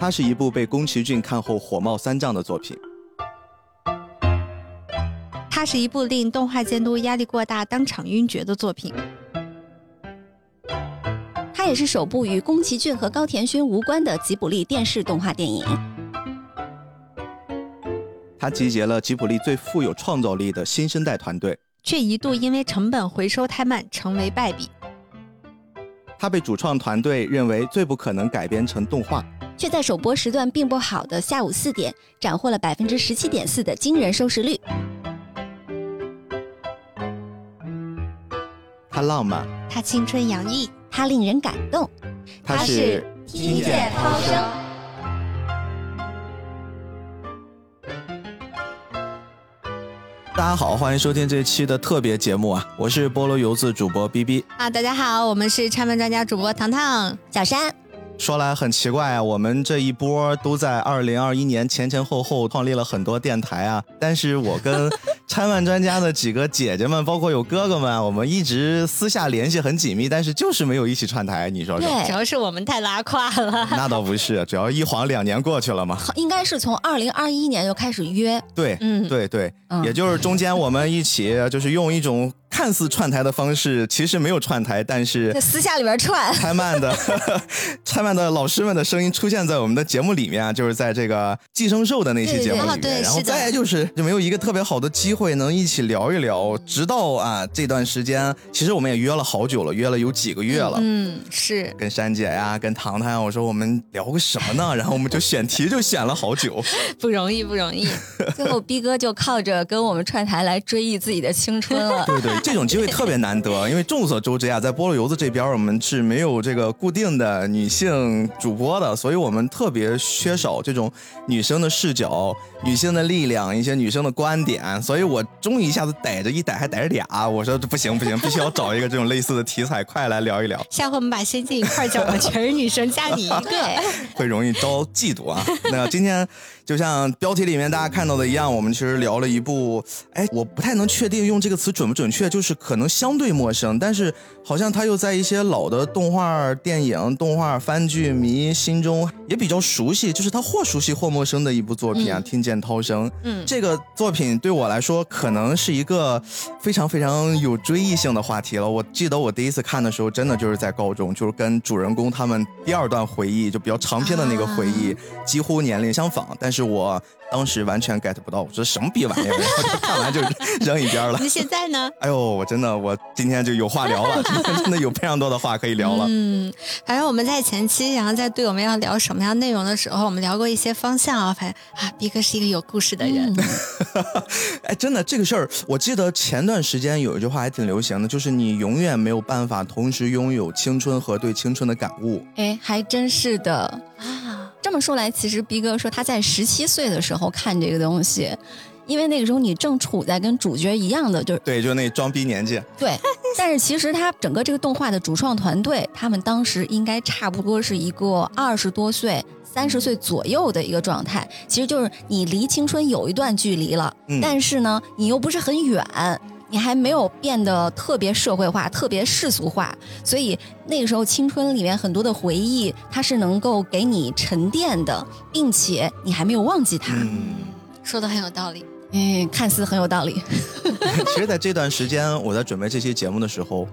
它是一部被宫崎骏看后火冒三丈的作品。它是一部令动画监督压力过大、当场晕厥的作品。它也是首部与宫崎骏和高田勋无关的吉卜力电视动画电影。它集结了吉卜力最富有创造力的新生代团队，却一度因为成本回收太慢成为败笔。它被主创团队认为最不可能改编成动画。却在首播时段并不好的下午四点，斩获了百分之十七点四的惊人收视率。它浪漫，它青春洋溢，它令人感动，它是听见涛声。大家好，欢迎收听这期的特别节目啊！我是菠萝油子主播 B B 啊，大家好，我们是拆门专家主播糖糖、小山。说来很奇怪啊，我们这一波都在二零二一年前前后后创立了很多电台啊，但是我跟 拆漫专家的几个姐姐们，包括有哥哥们，我们一直私下联系很紧密，但是就是没有一起串台，你说说？对，主要是我们太拉胯了。那倒不是，主要一晃两年过去了嘛。应该是从二零二一年就开始约。对，嗯，对对，也就是中间我们一起就是用一种。看似串台的方式，其实没有串台，但是在私下里边串。拆漫的，拆漫的老师们的声音出现在我们的节目里面，就是在这个寄生兽的那期节目里面。然后再就是就没有一个特别好的机会能一起聊一聊。直到啊这段时间，其实我们也约了好久了，约了有几个月了。嗯，是跟珊姐呀，跟糖糖呀，我说我们聊个什么呢？然后我们就选题就选了好久，不容易不容易。最后逼哥就靠着跟我们串台来追忆自己的青春了。对对。这种机会特别难得，因为众所周知啊，在菠萝油子这边，我们是没有这个固定的女性主播的，所以我们特别缺少这种女生的视角、女性的力量、一些女生的观点。所以我终于一下子逮着一逮，还逮着俩，我说这不行不行，必须要找一个这种类似的题材，快来聊一聊。下回我们把仙境一块叫了，全是女生加你一个，会容易招嫉妒啊。那今天就像标题里面大家看到的一样，我们其实聊了一部，哎，我不太能确定用这个词准不准确，就是可。能相对陌生，但是好像他又在一些老的动画电影、动画番剧迷心中也比较熟悉，就是他或熟悉或陌生的一部作品啊。听见涛声，嗯，这个作品对我来说可能是一个非常非常有追忆性的话题了。我记得我第一次看的时候，真的就是在高中，就是跟主人公他们第二段回忆就比较长篇的那个回忆几乎年龄相仿，但是我。当时完全 get 不到，我说什么逼玩意儿，看完就扔一边了。那现在呢？哎呦，我真的，我今天就有话聊了，今 天真的有非常多的话可以聊了。嗯，反正我们在前期，然后在对我们要聊什么样内容的时候，我们聊过一些方向啊。发现啊，逼哥是一个有故事的人。哎，真的这个事儿，我记得前段时间有一句话还挺流行的，就是你永远没有办法同时拥有青春和对青春的感悟。哎，还真是的啊。这么说来，其实逼哥说他在十七岁的时候看这个东西，因为那个时候你正处在跟主角一样的，就是对，就那装逼年纪。对，但是其实他整个这个动画的主创团队，他们当时应该差不多是一个二十多岁、三十岁左右的一个状态，其实就是你离青春有一段距离了，但是呢，你又不是很远。你还没有变得特别社会化、特别世俗化，所以那个时候青春里面很多的回忆，它是能够给你沉淀的，并且你还没有忘记它。说的很有道理，嗯，看似很有道理。其实，在这段时间，我在准备这期节目的时候，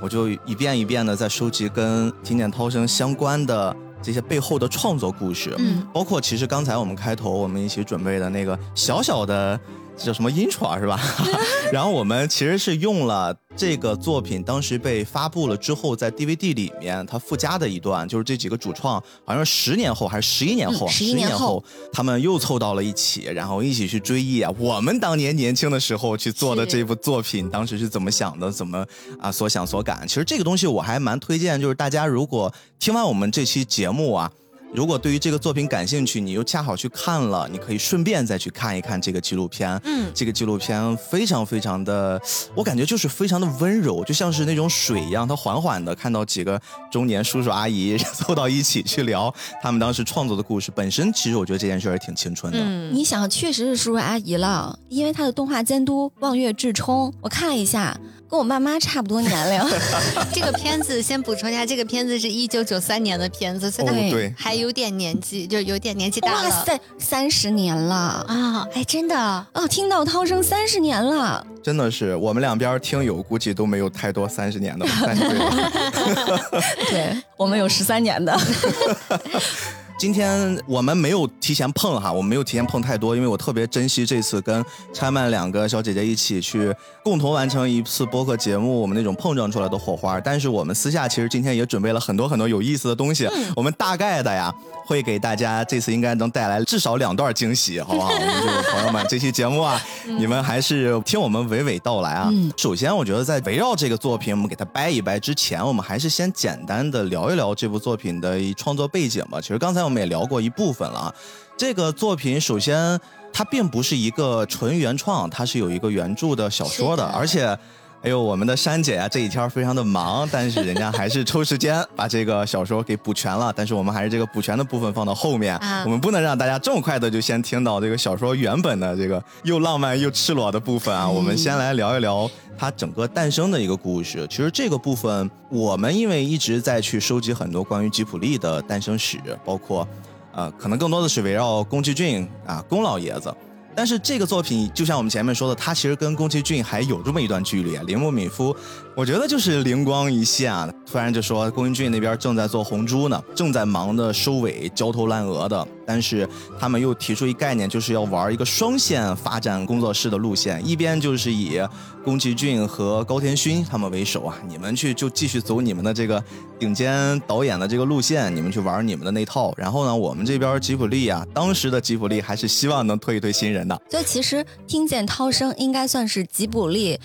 我就一遍一遍的在收集跟听见涛声相关的这些背后的创作故事，嗯，包括其实刚才我们开头我们一起准备的那个小小的。叫什么 intro 是吧？然后我们其实是用了这个作品当时被发布了之后，在 DVD 里面它附加的一段，就是这几个主创好像十年后还是十一年后，十一年后他们又凑到了一起，然后一起去追忆啊，我们当年年轻的时候去做的这部作品，当时是怎么想的，怎么啊所想所感。其实这个东西我还蛮推荐，就是大家如果听完我们这期节目啊。如果对于这个作品感兴趣，你又恰好去看了，你可以顺便再去看一看这个纪录片。嗯，这个纪录片非常非常的，我感觉就是非常的温柔，就像是那种水一样，它缓缓的看到几个中年叔叔阿姨凑到一起去聊他们当时创作的故事。本身其实我觉得这件事儿挺青春的。嗯，你想，确实是叔叔阿姨了，因为他的动画监督望月志冲，我看了一下。跟我爸妈差不多年龄。这个片子先补充一下，这个片子是一九九三年的片子，所以他对对还有点年纪，就有点年纪大了。哇塞，三十年了啊！哎，真的，哦，听到涛声三十年了。真的是我们两边听友估计都没有太多三十年的，三十岁了。对我们有十三年的。今天我们没有提前碰哈，我们没有提前碰太多，因为我特别珍惜这次跟拆曼两个小姐姐一起去共同完成一次播客节目，我们那种碰撞出来的火花。但是我们私下其实今天也准备了很多很多有意思的东西，我们大概的呀会给大家这次应该能带来至少两段惊喜，好不好？我们这个朋友们，这期节目啊，你们还是听我们娓娓道来啊。嗯首先，我觉得在围绕这个作品，我们给它掰一掰之前，我们还是先简单的聊一聊这部作品的创作背景吧。其实刚才我们也聊过一部分了啊。这个作品首先它并不是一个纯原创，它是有一个原著的小说的，的而且。哎呦，我们的珊姐啊，这几天非常的忙，但是人家还是抽时间把这个小说给补全了。但是我们还是这个补全的部分放到后面，啊我们不能让大家这么快的就先听到这个小说原本的这个又浪漫又赤裸的部分啊。我们先来聊一聊它整个诞生的一个故事。其实这个部分，我们因为一直在去收集很多关于吉普力的诞生史，包括呃，可能更多的是围绕宫崎骏啊，宫老爷子。但是这个作品，就像我们前面说的，它其实跟宫崎骏还有这么一段距离啊。铃木敏夫，我觉得就是灵光一现啊，突然就说宫崎骏那边正在做红猪呢，正在忙的收尾，焦头烂额的。但是他们又提出一概念，就是要玩一个双线发展工作室的路线，一边就是以宫崎骏和高田勋他们为首啊，你们去就继续走你们的这个顶尖导演的这个路线，你们去玩你们的那套。然后呢，我们这边吉卜力啊，当时的吉卜力还是希望能推一推新人所以其实听见涛声应该算是吉卜力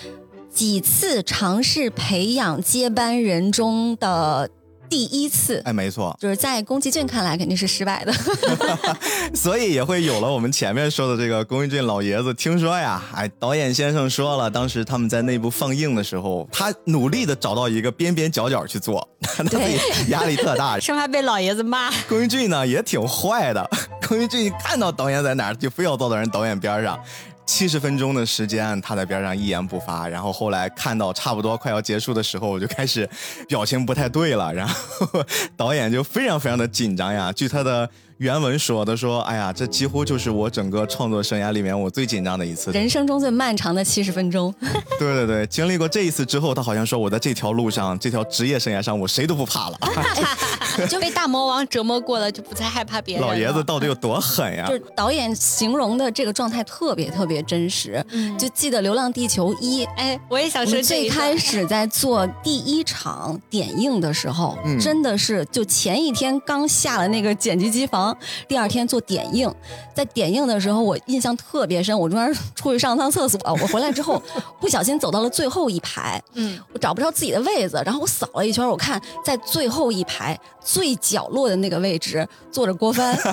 几次尝试培养接班人中的第一次。哎，没错，就是在宫崎骏看来肯定是失败的，所以也会有了我们前面说的这个宫崎骏老爷子。听说呀，哎，导演先生说了，当时他们在内部放映的时候，他努力的找到一个边边角角去做，他自己压力特大。生怕被老爷子骂。宫崎骏呢也挺坏的，宫崎骏看到导演在哪儿，就非要坐到人导演边上。七十分钟的时间，他在边上一言不发。然后后来看到差不多快要结束的时候，我就开始表情不太对了。然后 导演就非常非常的紧张呀。据他的原文说的说，哎呀，这几乎就是我整个创作生涯里面我最紧张的一次。人生中最漫长的七十分钟。对对对，经历过这一次之后，他好像说我在这条路上，这条职业生涯上，我谁都不怕了。就被大魔王折磨过了，就不再害怕别人。老爷子到底有多狠呀就？是导演形容的这个状态特别特别真实。嗯就记得《流浪地球一》，哎，我也想说最开始在做第一场点映的时候，嗯真的是就前一天刚下了那个剪辑机房，第二天做点映，在点映的时候我印象特别深，我中间出去上趟厕所，我回来之后 不小心走到了最后一排，嗯，我找不着自己的位子，然后我扫了一圈，我看在最后一排最角落的那个位置坐着郭帆。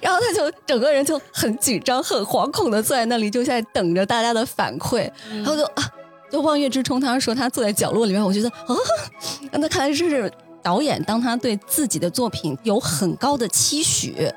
然后他就整个人就很紧张、很惶恐的坐在那里，就在等着大家的反馈。然后就啊，就望月之冲他说他坐在角落里面，我觉得啊，那看来这是导演当他对自己的作品有很高的期许，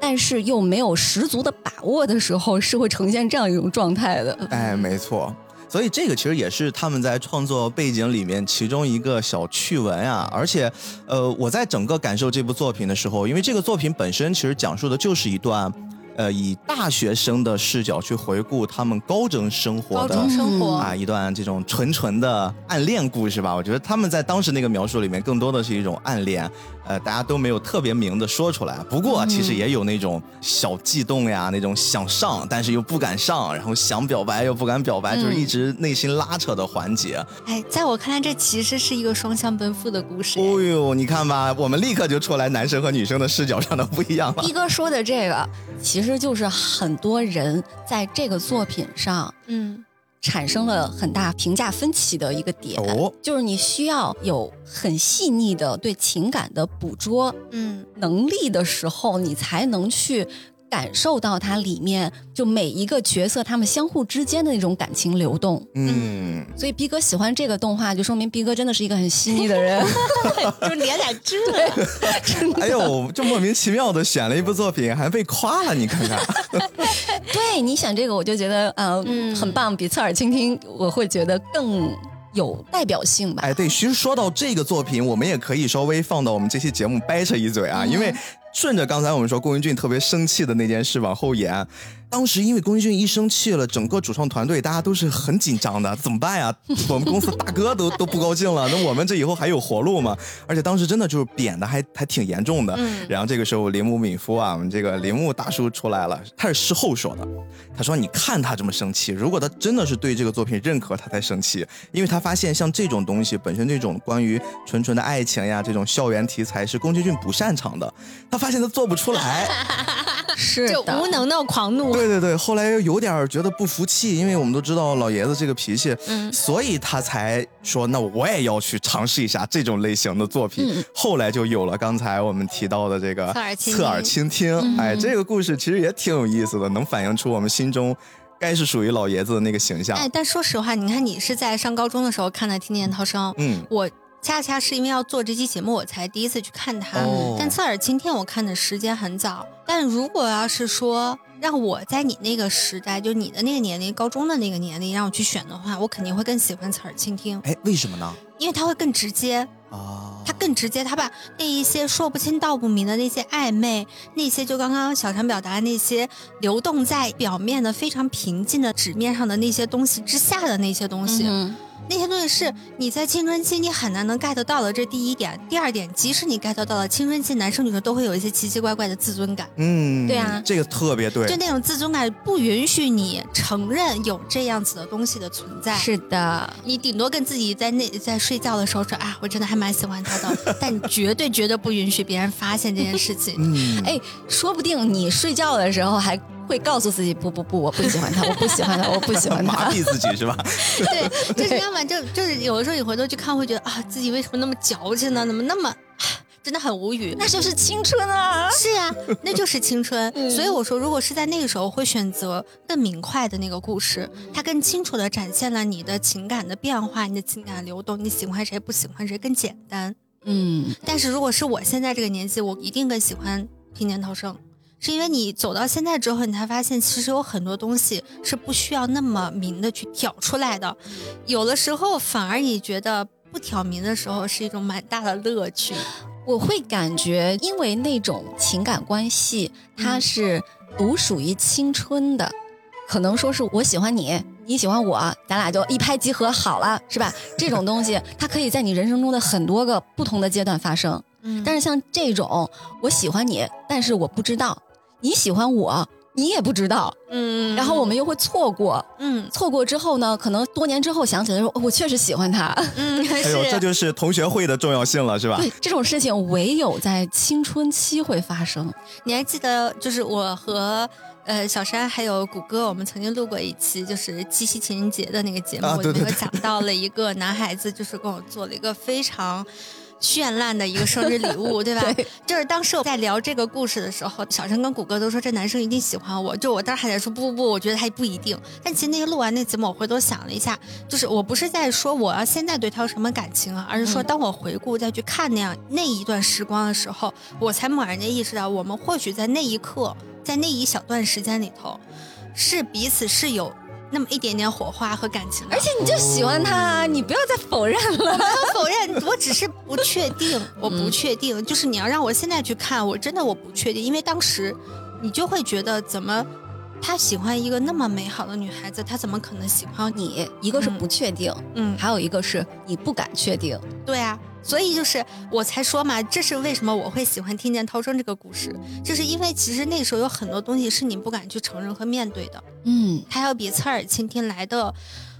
但是又没有十足的把握的时候，是会呈现这样一种状态的。哎，没错。所以这个其实也是他们在创作背景里面其中一个小趣闻啊，而且，呃，我在整个感受这部作品的时候，因为这个作品本身其实讲述的就是一段，呃，以大学生的视角去回顾他们高中生活高的中生活啊，一段这种纯纯的暗恋故事吧。我觉得他们在当时那个描述里面，更多的是一种暗恋，呃，大家都没有特别明的说出来。不过其实也有那种小悸动呀，那种想上但是又不敢上，然后想表白又不敢表白，就是一直内心拉扯的环节。哎，在我看来，这其实是一个双向奔赴的故事。哦呦，你看吧，我们立刻就出来男生和女生的视角上的不一样了一。哥说的这个，其实就是很多人在这个作品上嗯，产生了很大评价分歧的一个点，哦。就是你需要有很细腻的对情感的捕捉嗯，能力的时候，你才能去感受到它里面就每一个角色他们相互之间的那种感情流动。嗯，所以逼哥喜欢这个动画，就说明逼哥真的是一个很细腻的人。就连俩痣。哎呦，就莫名其妙的选了一部作品，还被夸了，你看看。对，你选这个，我就觉得呃、嗯很棒，比侧耳倾听我会觉得更有代表性吧。哎，对，其实说到这个作品，我们也可以稍微放到我们这期节目掰扯一嘴啊，因为顺着刚才我们说顾云俊特别生气的那件事往后延，当时因为宫崎骏一生气了，整个主创团队大家都是很紧张的，怎么办呀？我们公司大哥都都不高兴了，那我们这以后还有活路吗？而且当时真的就是贬的还还挺严重的。嗯然后这个时候铃木敏夫啊，我们这个铃木大叔出来了，他是事后说的，他说：“你看他这么生气，如果他真的是对这个作品认可，他才生气，因为他发现像这种东西本身这种关于纯纯的爱情呀，这种校园题材是宫崎骏不擅长的，他发现他做不出来。是就无能的狂怒。对对对，后来又有点觉得不服气，因为我们都知道老爷子这个脾气，嗯所以他才说那我也要去尝试一下这种类型的作品。嗯后来就有了刚才我们提到的这个侧耳倾听侧耳倾听。哎，这个故事其实也挺有意思的，能反映出我们心中该是属于老爷子的那个形象。哎，但说实话，你看你是在上高中的时候看的《听见涛声》，嗯，我恰恰是因为要做这期节目，我才第一次去看它。哦。但侧耳倾听我看的时间很早，但如果要是说让我在你那个时代，就你的那个年龄，高中的那个年龄，让我去选的话，我肯定会更喜欢侧耳倾听，哎，为什么呢？因为它会更直接，啊，他更直接，他把那一些说不清道不明的那些暧昧，那些就刚刚小常表达的那些流动在表面的非常平静的纸面上的那些东西之下的那些东西，嗯那些东西是你在青春期你很难能 get 到的，这第一点。第二点，即使你 get 到了，青春期男生女生都会有一些奇奇怪怪的自尊感，嗯，对啊这个特别对就。那种自尊感不允许你承认有这样子的东西的存在。是的，你顶多跟自己在那在睡觉的时候说啊，我真的还蛮喜欢他的，但你绝对绝对不允许别人发现这件事情。嗯，哎，说不定你睡觉的时候还会告诉自己，不不不，我不喜欢他，我不喜欢他，我不喜欢他。麻痹自己是吧？对，就是要么就就是有的时候你回头去看，会觉得啊，自己为什么那么矫情呢？怎么那么，啊真的很无语。那就是青春啊！是啊，那就是青春。所以我说，如果是在那个时候，会选择更明快的那个故事，它更清楚的展现了你的情感的变化，你的情感流动，你喜欢谁不喜欢谁更简单。嗯，但是如果是我现在这个年纪，我一定更喜欢平年涛声，是因为你走到现在之后，你才发现其实有很多东西是不需要那么明的去挑出来的，有的时候反而你觉得不挑明的时候是一种蛮大的乐趣。我会感觉，因为那种情感关系，它是独属于青春的。可能说是我喜欢你，你喜欢我，咱俩就一拍即合好了，是吧？这种东西，它可以在你人生中的很多个不同的阶段发生。嗯但是像这种，我喜欢你，但是我不知道你喜欢我，你也不知道，嗯然后我们又会错过。嗯错过之后呢，可能多年之后想起来说，哦我确实喜欢他。嗯 哎呦，这。就是同学会的重要性了，是吧？对，这种事情唯有在青春期会发生。你还记得，就是我和呃小山还有谷歌，我们曾经录过一期，就是七夕情人节的那个节目，里面有啊对对对讲到了一个男孩子，就是跟我做了一个非常。绚烂的一个生日礼物，对吧？对就是当时我在聊这个故事的时候，小陈跟谷歌都说这男生一定喜欢我，就我当时还在说不不不，我觉得他不一定。但其实那个录完那节目，我回头想了一下，就是我不是在说我要现在对他有什么感情啊，而是说嗯当我回顾再去看那样那一段时光的时候，我才猛然间意识到，我们或许在那一刻，在那一小段时间里头，是彼此是有那么一点点火花和感情。而且你就喜欢他，你不要再否认了。不否认，我只是不确定，我不确定。就是你要让我现在去看，我真的我不确定，因为当时你就会觉得怎么。他喜欢一个那么美好的女孩子，他怎么可能喜欢你？一个是不确定，嗯，还有一个是你不敢确定。对啊，所以就是我才说嘛，这是为什么我会喜欢听见涛声这个故事，就是因为其实那时候有很多东西是你不敢去承认和面对的，嗯，它要比侧耳倾听来的，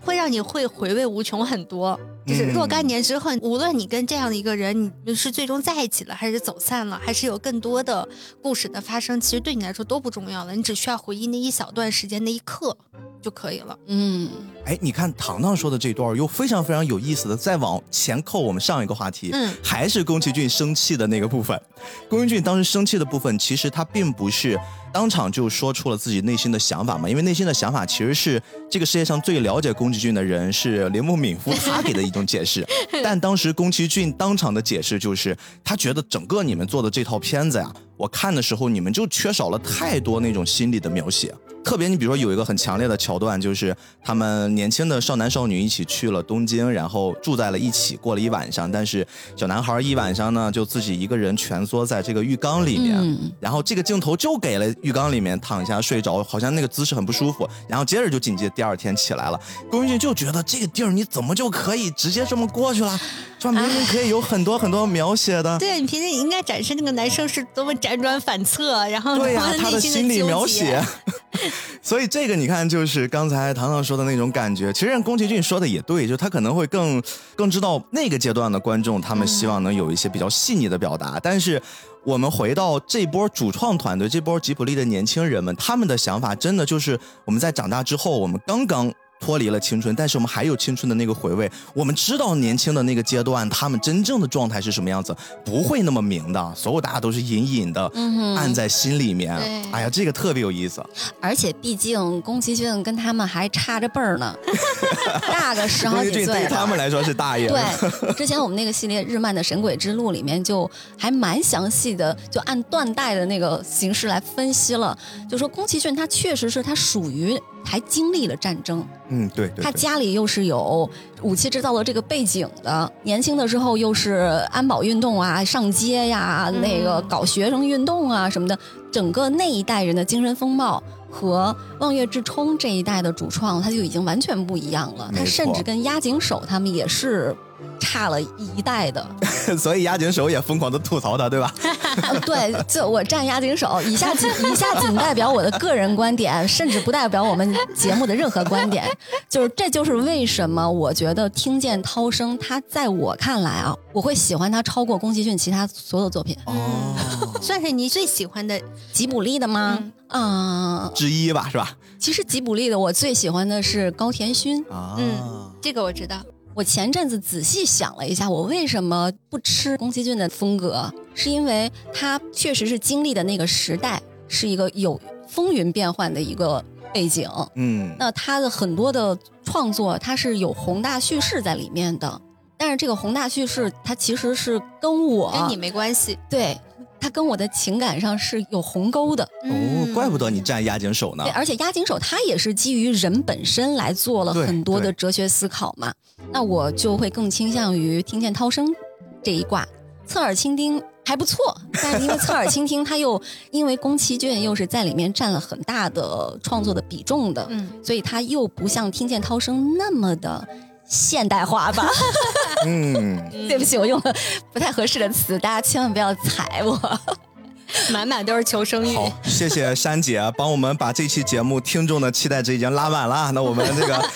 会让你会回味无穷很多。就是嗯若干年之后，无论你跟这样的一个人，你是最终在一起了，还是走散了，还是有更多的故事的发生，其实对你来说都不重要了，你只需要回忆那一小段时间那一刻就可以了。嗯，哎，你看糖糖说的这段又非常非常有意思的，再往前扣我们上一个话题，嗯还是宫崎骏生气的那个部分。宫崎骏当时生气的部分，其实他并不是当场就说出了自己内心的想法嘛，因为内心的想法其实是这个世界上最了解宫崎骏的人是铃木敏夫，他给的一种解释。但当时宫崎骏当场的解释就是，他觉得整个你们做的这套片子呀。我看的时候，你们就缺少了太多那种心理的描写。特别，你比如说有一个很强烈的桥段，就是他们年轻的少男少女一起去了东京，然后住在了一起，过了一晚上。但是小男孩一晚上呢，就自己一个人蜷缩在这个浴缸里面，然后这个镜头就给了浴缸里面躺下睡着，好像那个姿势很不舒服。然后接着就紧接着第二天起来了，宫崎骏就觉得这个地儿你怎么就可以直接这么过去了？说明明可以有很多很多描写的。对你平时应该展示那个男生是多么辗转反侧，然后对呀，他的心理描写。所以这个你看，就是刚才糖糖说的那种感觉。其实宫崎骏说的也对，就他可能会更更知道那个阶段的观众，他们希望能有一些比较细腻的表达。但是我们回到这波主创团队，这波吉卜力的年轻人们，他们的想法真的就是我们在长大之后，我们刚刚。脱离了青春，但是我们还有青春的那个回味。我们知道年轻的那个阶段，他们真正的状态是什么样子，不会那么明的。所有大家都是隐隐的，嗯、按在心里面。哎呀，这个特别有意思。而且毕竟宫崎骏跟他们还差着辈儿呢，大个十好几岁。对他们来说是大爷。对，之前我们那个系列《日漫的神鬼之路》里面就还蛮详细的，就按断代的那个形式来分析了，就说宫崎骏他确实是他属于。还经历了战争，嗯，对，他家里又是有武器制造的这个背景的，年轻的时候又是安保运动啊，上街呀，那个搞学生运动啊什么的，整个那一代人的精神风貌和望月志冲这一代的主创，他就已经完全不一样了，他甚至跟押井守他们也是。差了一代的，所以押井守也疯狂的吐槽他，对吧？对，就我站押井守，以下仅以下仅代表我的个人观点，甚至不代表我们节目的任何观点。就是这就是为什么我觉得听见涛声，他在我看来啊，我会喜欢他超过宫崎骏其他所有作品。哦，算是你最喜欢的吉卜力的吗？啊，之一吧，是吧？其实吉卜力的我最喜欢的是高田勋。啊，嗯，这个我知道。我前阵子仔细想了一下，我为什么不吃宫崎骏的风格？是因为他确实是经历的那个时代是一个有风云变幻的一个背景。嗯，那他的很多的创作，它是有宏大叙事在里面的。但是这个宏大叙事，它其实是跟我跟你没关系。对。他跟我的情感上是有鸿沟的哦，怪不得你站押井手呢。对，而且押井守他也是基于人本身来做了很多的哲学思考嘛。那我就会更倾向于听见涛声这一卦，侧耳倾听还不错。但是因为侧耳倾听，他又因为宫崎骏又是在里面占了很大的创作的比重的，嗯，所以他又不像听见涛声那么的。现代化吧，嗯，对不起，我用了不太合适的词，大家千万不要踩我，满满都是求生欲。好，谢谢珊姐帮我们把这期节目听众的期待值已经拉满了，那我们这个。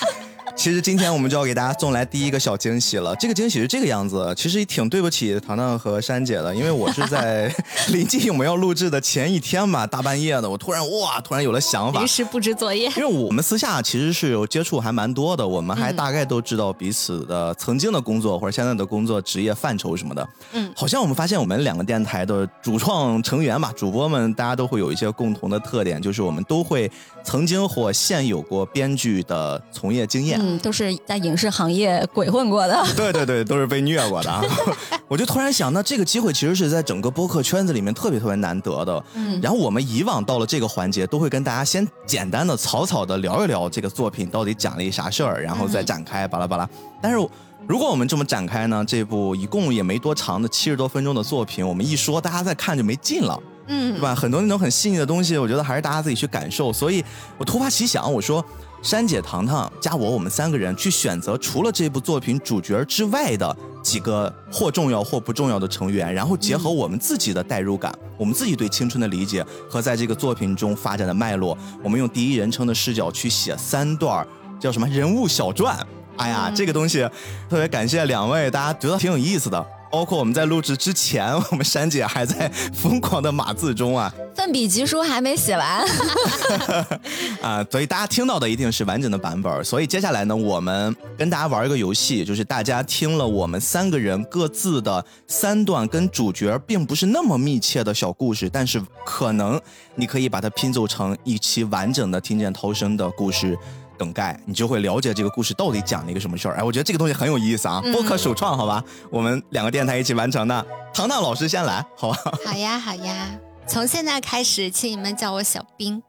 其实今天我们就要给大家送来第一个小惊喜了。这个惊喜是这个样子，其实也挺对不起糖糖和珊姐的，因为我是在临近我们要录制的前一天吧，大半夜的，我突然哇，突然有了想法，临时布置作业。因为我们私下其实是有接触还蛮多的，我们还大概都知道彼此的曾经的工作或者现在的工作职业范畴什么的。嗯，好像我们发现我们两个电台的主创成员吧，主播们大家都会有一些共同的特点，就是我们都会曾经或现有过编剧的从业经验。嗯，都是在影视行业鬼混过的。对对对，都是被虐过的。我就突然想，那这个机会其实是在整个播客圈子里面特别特别难得的。嗯。然后我们以往到了这个环节，都会跟大家先简单的、草草的聊一聊这个作品到底讲了一啥事儿，然后再展开巴拉巴拉。但是如果我们这么展开呢，这部一共也没多长的七十多分钟的作品，我们一说，大家再看就没劲了。嗯。对吧？很多那种很细腻的东西，我觉得还是大家自己去感受。所以我突发奇想，我说。珊姐、糖糖加我，我们三个人去选择除了这部作品主角之外的几个或重要或不重要的成员，然后结合我们自己的代入感，我们自己对青春的理解和在这个作品中发展的脉络，我们用第一人称的视角去写三段叫什么人物小传。哎呀，这个东西特别感谢两位，大家觉得挺有意思的。包括我们在录制之前，我们珊姐还在疯狂的码字中啊。奋笔疾书还没写完 啊，所以大家听到的一定是完整的版本。所以接下来呢，我们跟大家玩一个游戏，就是大家听了我们三个人各自的三段跟主角并不是那么密切的小故事，但是可能你可以把它拼凑成一期完整的听见涛声的故事梗概，你就会了解这个故事到底讲了一个什么事儿。哎，我觉得这个东西很有意思啊，播客首创，好吧？我们两个电台一起完成的。糖糖老师先来，好吧？好呀，好呀。从现在开始，请你们叫我小兵。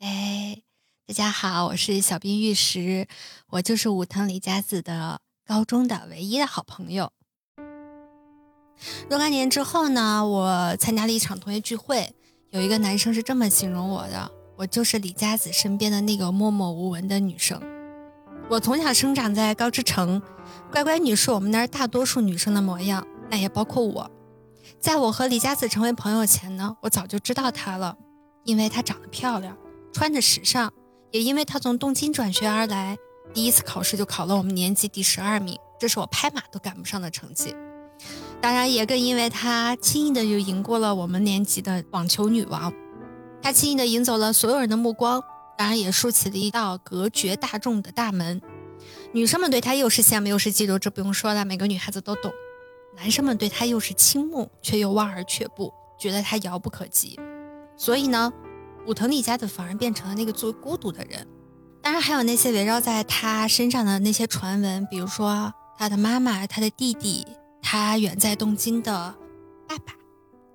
哎，大家好，我是小冰玉石，我就是武藤李佳子的高中的唯一的好朋友。若干年之后呢，我参加了一场同学聚会，有一个男生是这么形容我的：我就是李佳子身边的那个默默无闻的女生。我从小生长在高知城，乖乖女是我们那儿大多数女生的模样，那也包括我。在我和李佳子成为朋友前呢，我早就知道她了，因为她长得漂亮，穿着时尚，也因为她从东京转学而来，第一次考试就考了我们年级第十二名，这是我拍马都赶不上的成绩。当然，也更因为她轻易的就赢过了我们年级的网球女王，他轻易的赢走了所有人的目光，当然也竖起了一道隔绝大众的大门。女生们对他又是羡慕又是嫉妒，这不用说了，每个女孩子都懂。男生们对他又是倾慕，却又望而却步，觉得他遥不可及。所以呢，武藤李家的反而变成了那个最孤独的人。当然，还有那些围绕在他身上的那些传闻，比如说他的妈妈、他的弟弟、他远在东京的爸爸，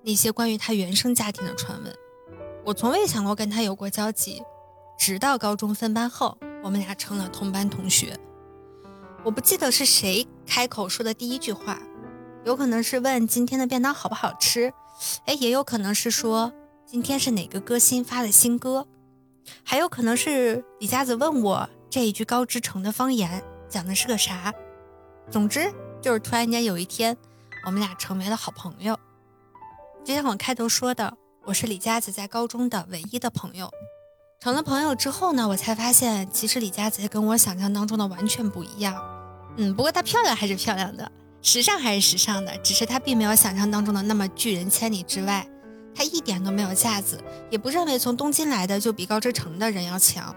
那些关于他原生家庭的传闻。我从未想过跟他有过交集，直到高中分班后，我们俩成了同班同学。我不记得是谁开口说的第一句话。有可能是问今天的便当好不好吃，哎，也有可能是说今天是哪个歌星发的新歌，还有可能是李佳子问我这一句高知城的方言讲的是个啥。总之就是突然间有一天，我们俩成为了好朋友。就像我开头说的，我是李佳子在高中的唯一的朋友。成了朋友之后呢，我才发现其实李佳子跟我想象当中的完全不一样。嗯，不过她漂亮还是漂亮的。时尚还是时尚的，只是她并没有想象当中的那么拒人千里之外。她一点都没有架子，也不认为从东京来的就比高知城的人要强。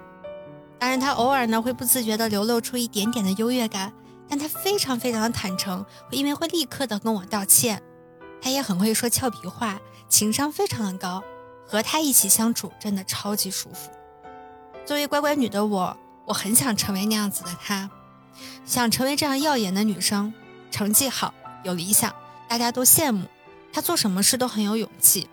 当然，她偶尔呢会不自觉地流露出一点点的优越感，但她非常非常的坦诚，因为会立刻的跟我道歉。她也很会说俏皮话，情商非常的高，和她一起相处真的超级舒服。作为乖乖女的我，我很想成为那样子的她，想成为这样耀眼的女生。成绩好，有理想，大家都羡慕她，做什么事都很有勇气。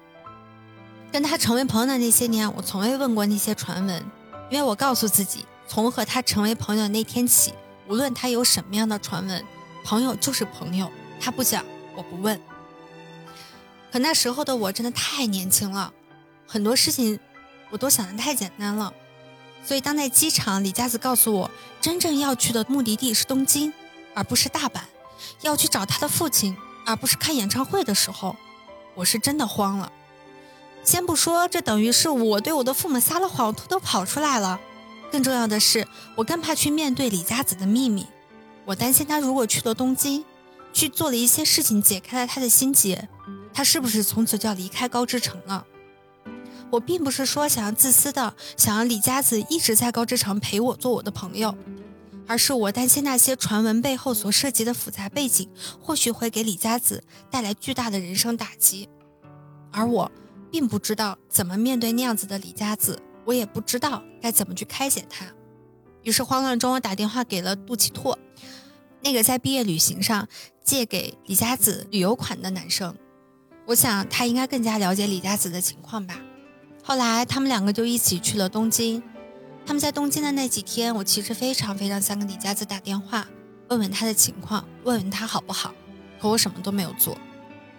跟他成为朋友的那些年，我从未问过那些传闻，因为我告诉自己，从和他成为朋友那天起，无论他有什么样的传闻，朋友就是朋友，他不讲，我不问。可那时候的我真的太年轻了，很多事情我都想的太简单了，所以当在机场，李佳子告诉我，真正要去的目的地是东京，而不是大阪。要去找他的父亲，而不是看演唱会的时候，我是真的慌了。先不说这等于是我对我的父母撒了谎，偷偷跑出来了。更重要的是，我更怕去面对李佳子的秘密。我担心他如果去了东京，去做了一些事情，解开了他的心结，他是不是从此就要离开高知城了？我并不是说想要自私的，想要李佳子一直在高知城陪我做我的朋友。而是我担心那些传闻背后所涉及的复杂背景，或许会给李佳子带来巨大的人生打击，而我并不知道怎么面对那样子的李佳子，我也不知道该怎么去开解他。于是慌乱中，我打电话给了杜启拓，那个在毕业旅行上借给李佳子旅游款的男生。我想他应该更加了解李佳子的情况吧。后来他们两个就一起去了东京。他们在东京的那几天，我其实非常非常想给李佳子打电话，问问他的情况，问问他好不好。可我什么都没有做，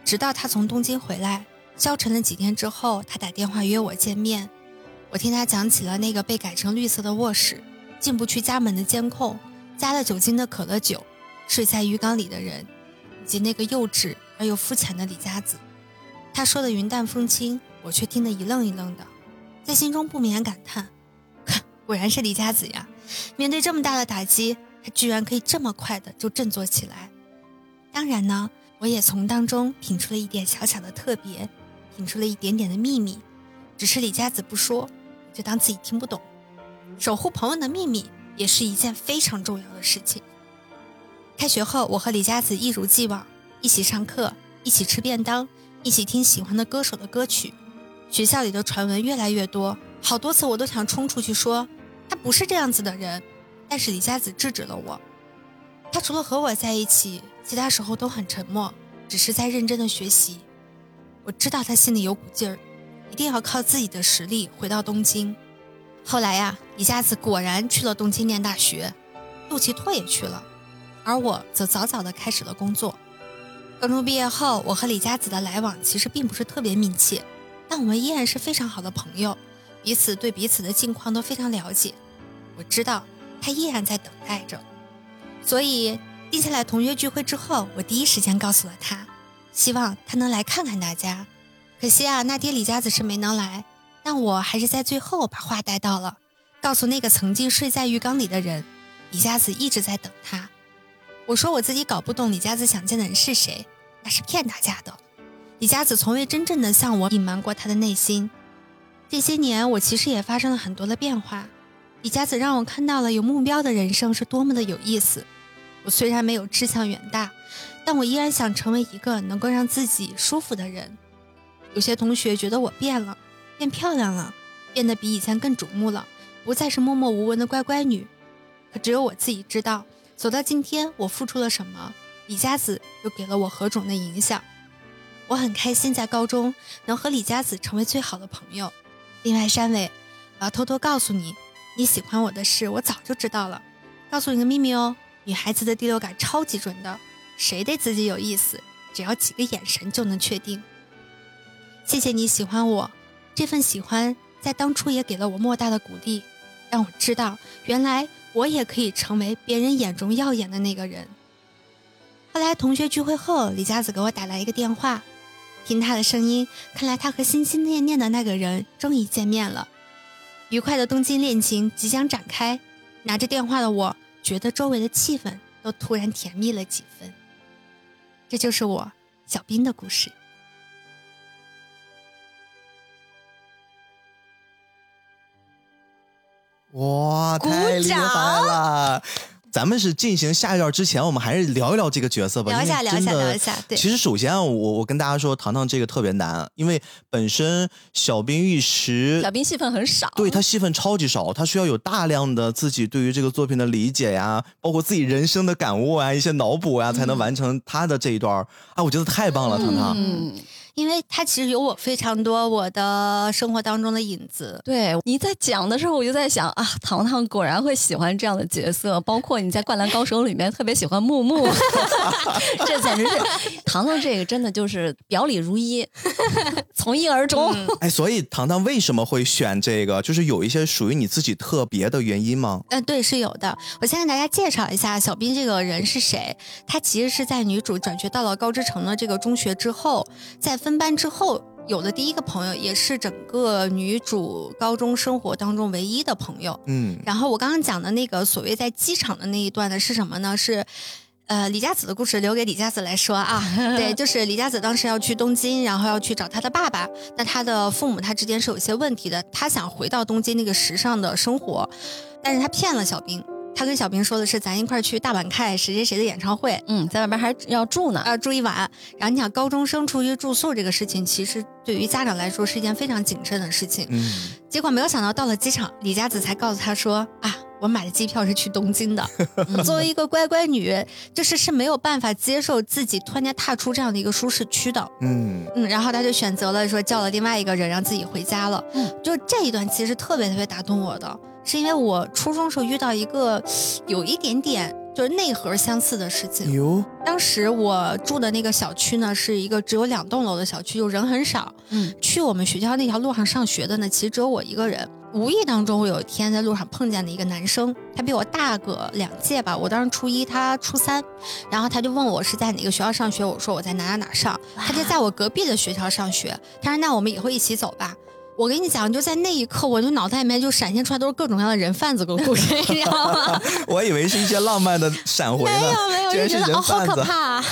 直到他从东京回来，消沉了几天之后，他打电话约我见面。我听他讲起了那个被改成绿色的卧室，进不去家门的监控，加了酒精的可乐酒，睡在浴缸里的人，以及那个幼稚而又肤浅的李佳子。他说的云淡风轻，我却听得一愣一愣的，在心中不免感叹。哼果然是李佳子呀！面对这么大的打击，他居然可以这么快的就振作起来。当然呢，我也从当中品出了一点小小的特别，品出了一点点的秘密，只是李佳子不说，就当自己听不懂。守护朋友的秘密也是一件非常重要的事情。开学后，我和李佳子一如既往，一起上课，一起吃便当，一起听喜欢的歌手的歌曲。学校里的传闻越来越多，好多次我都想冲出去说他不是这样子的人，但是李佳子制止了我。他除了和我在一起，其他时候都很沉默，只是在认真的学习。我知道他心里有股劲儿，一定要靠自己的实力回到东京。后来呀，李佳子果然去了东京念大学，陆其拓也去了，而我则早早的开始了工作。高中毕业后，我和李佳子的来往其实并不是特别密切，但我们依然是非常好的朋友，彼此对彼此的近况都非常了解。我知道他依然在等待着，所以定下来同学聚会之后，我第一时间告诉了他，希望他能来看看大家。可惜啊，那天李佳子是没能来。但我还是在最后把话带到了，告诉那个曾经睡在浴缸里的人，李佳子一直在等他。我说我自己搞不懂李佳子想见的人是谁，那是骗大家的。李佳子从未真正的向我隐瞒过他的内心。这些年，我其实也发生了很多的变化。李佳子让我看到了有目标的人生是多么的有意思。我虽然没有志向远大，但我依然想成为一个能够让自己舒服的人。有些同学觉得我变了。变漂亮了，变得比以前更瞩目了，不再是默默无闻的乖乖女。可只有我自己知道，走到今天，我付出了什么，李佳子又给了我何种的影响。我很开心在高中能和李佳子成为最好的朋友。另外，山伟，我要偷偷告诉你，你喜欢我的事我早就知道了。告诉你个秘密哦，女孩子的第六感超级准的，谁对自己有意思，只要几个眼神就能确定。谢谢你喜欢我。这份喜欢在当初也给了我莫大的鼓励，让我知道原来我也可以成为别人眼中耀眼的那个人。后来同学聚会后，李佳子给我打来一个电话，听他的声音，看来他和心心念念的那个人终于见面了，愉快的东京恋情即将展开。拿着电话的我，觉得周围的气氛都突然甜蜜了几分。这就是我小斌的故事。哇，太厉害了！咱们是进行下一段之前，我们还是聊一聊这个角色吧。聊一下，聊一下，聊一下。对，其实首先啊，我我跟大家说，糖糖这个特别难，因为本身小兵玉石，小兵戏份很少，对他戏份超级少，他需要有大量的自己对于这个作品的理解呀，包括自己人生的感悟啊，一些脑补呀，才能完成他的这一段。啊，我觉得太棒了，糖糖。嗯。因为他其实有我非常多我的生活当中的影子。对你在讲的时候，我就在想啊，糖糖果然会喜欢这样的角色。包括你在《灌篮高手》里面特别喜欢木木，这简直是糖糖这个真的就是表里如一，从一而终。哎，所以糖糖为什么会选这个？就是有一些属于你自己特别的原因吗？嗯，对，是有的。我先跟大家介绍一下小斌这个人是谁。他其实是在女主转学到了高知城的这个中学之后，在分班之后有的第一个朋友，也是整个女主高中生活当中唯一的朋友。嗯，然后我刚刚讲的那个所谓在机场的那一段呢，是什么呢？是，呃，李佳子的故事留给李佳子来说啊。对，就是李佳子当时要去东京，然后要去找她的爸爸。那她的父母他之间是有一些问题的，她想回到东京那个时尚的生活，但是她骗了小兵。他跟小平说的是，咱一块儿去大阪看谁谁谁的演唱会。嗯，在外边还要住呢，要住一晚。然后你想，高中生出去住宿这个事情，其实对于家长来说是一件非常谨慎的事情。嗯，结果没有想到，到了机场，李佳子才告诉他说：“啊，我买的机票是去东京的。”作为一个乖乖女，就是是没有办法接受自己突然间踏出这样的一个舒适区的。嗯嗯，然后他就选择了说叫了另外一个人让自己回家了。嗯，就这一段其实特别特别打动我的。是因为我初中时候遇到一个有一点点就是内核相似的事情。哟，当时我住的那个小区呢，是一个只有两栋楼的小区，就人很少。嗯，去我们学校那条路上上学的呢，其实只有我一个人。无意当中，我有一天在路上碰见了一个男生，他比我大个两届吧，我当时初一，他初三。然后他就问我是在哪个学校上学，我说我在哪哪哪上。他就在我隔壁的学校上学。他说那我们以后一起走吧。我跟你讲，就在那一刻，我就脑袋里面就闪现出来都是各种各样的人贩子的故事，你知道吗？我以为是一些浪漫的闪回呢，没有没有，就觉得哦好。可怕、啊，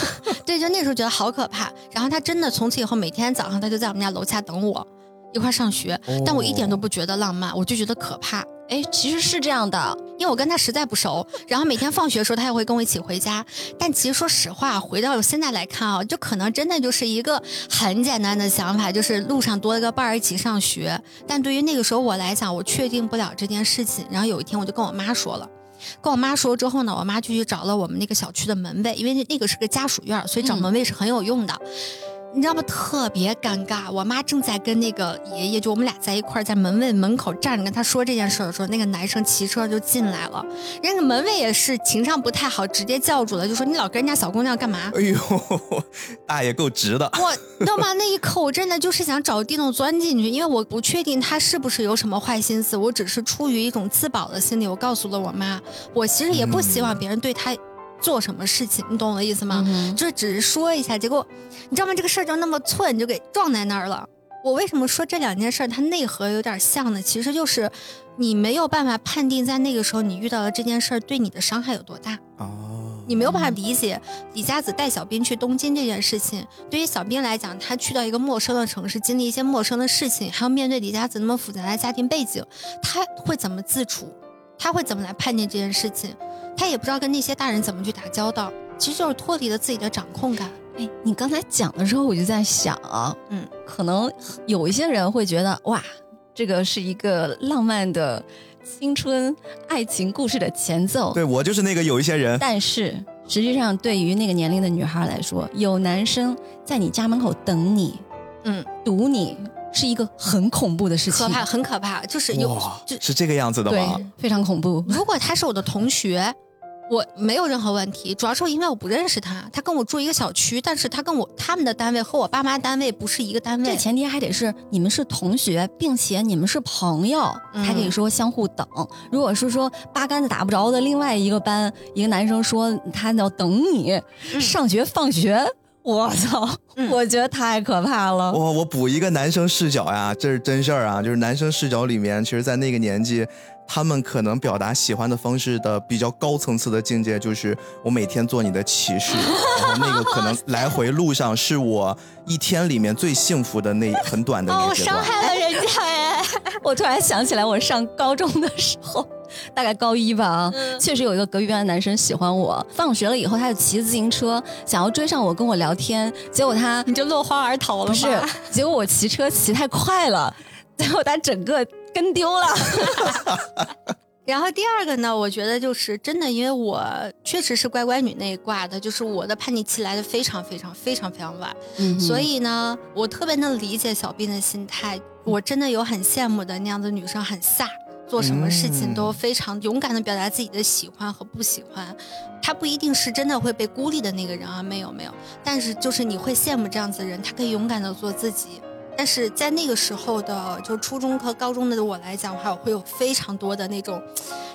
对，就那时候觉得好可怕。然后他真的从此以后每天早上他就在我们家楼下等我，一块儿上学，但我一点都不觉得浪漫，我就觉得可怕。哎，其实是这样的，因为我跟他实在不熟，然后每天放学的时候他也会跟我一起回家。但其实说实话，回到现在来看啊，就可能真的就是一个很简单的想法，就是路上多了个伴儿一起上学。但对于那个时候我来讲，我确定不了这件事情。然后有一天我就跟我妈说了。跟我妈说之后呢，我妈就去找了我们那个小区的门卫，因为那那个是个家属院，所以找嗯门卫是很有用的。你知道吗？特别尴尬。我妈正在跟那个爷爷，就我们俩在一块儿，在门卫门口站着跟他说这件事的时候，那个男生骑车就进来了。人家门卫也是情商不太好，直接叫住了，就说你老跟人家小姑娘干嘛？哎呦，大爷够直的。我，你知道吗？那一刻我真的就是想找地洞钻进去，因为我不确定他是不是有什么坏心思，我只是出于一种自保的心理，我告诉了我妈，我其实也不希望别人对他做什么事情，你懂我的意思吗？嗯就是只是说一下，结果你知道吗？这个事儿就那么寸，就给撞在那儿了。我为什么说这两件事儿它内核有点像呢？其实就是你没有办法判定在那个时候你遇到的这件事儿对你的伤害有多大。哦，你没有办法理解李佳子带小兵去东京这件事情。对于小兵来讲，他去到一个陌生的城市，经历一些陌生的事情，还要面对李佳子那么复杂的家庭背景，他会怎么自处？他会怎么来判定这件事情？他也不知道跟那些大人怎么去打交道，其实就是脱离了自己的掌控感。哎，你刚才讲的时候，我就在想啊，嗯，可能有一些人会觉得，哇，这个是一个浪漫的青春爱情故事的前奏。对我就是那个有一些人，但是实际上，对于那个年龄的女孩来说，有男生在你家门口等你，嗯，堵你，是一个很恐怖的事情，可怕，很可怕，就是有是这个样子的对吗？，非常恐怖。如果他是我的同学，我没有任何问题，主要是因为我不认识他，他跟我住一个小区，但是他跟我他们的单位和我爸妈单位不是一个单位。这前提还得是你们是同学，并且你们是朋友，嗯才可以说相互等。如果是说八竿子打不着的另外一个班，一个男生说他要等你、嗯上学放学，我操，嗯我觉得太可怕了。我我补一个男生视角呀，这是真事儿啊，就是男生视角里面，其实，在那个年纪，他们可能表达喜欢的方式的比较高层次的境界，就是我每天做你的骑士，然后那个可能来回路上是我一天里面最幸福的那很短的那阶段。伤害了人家哎！我突然想起来，我上高中的时候，大概高一吧啊，嗯确实有一个隔壁班的男生喜欢我。放学了以后，他就骑自行车想要追上我，跟我聊天，结果他你就落荒而逃了不是，结果我骑车骑太快了，结果他整个跟丢了。然后第二个呢，我觉得就是真的，因为我确实是乖乖女那一挂的，就是我的叛逆期来的非常非常非常非常晚，嗯所以呢，我特别能理解小斌的心态。我真的有很羡慕的那样的女生，很飒，做什么事情都非常勇敢的表达自己的喜欢和不喜欢。她不一定是真的会被孤立的那个人啊，没有没有，但是就是你会羡慕这样子的人，她可以勇敢的做自己。但是在那个时候的，就初中和高中的我来讲的话，我会有非常多的那种，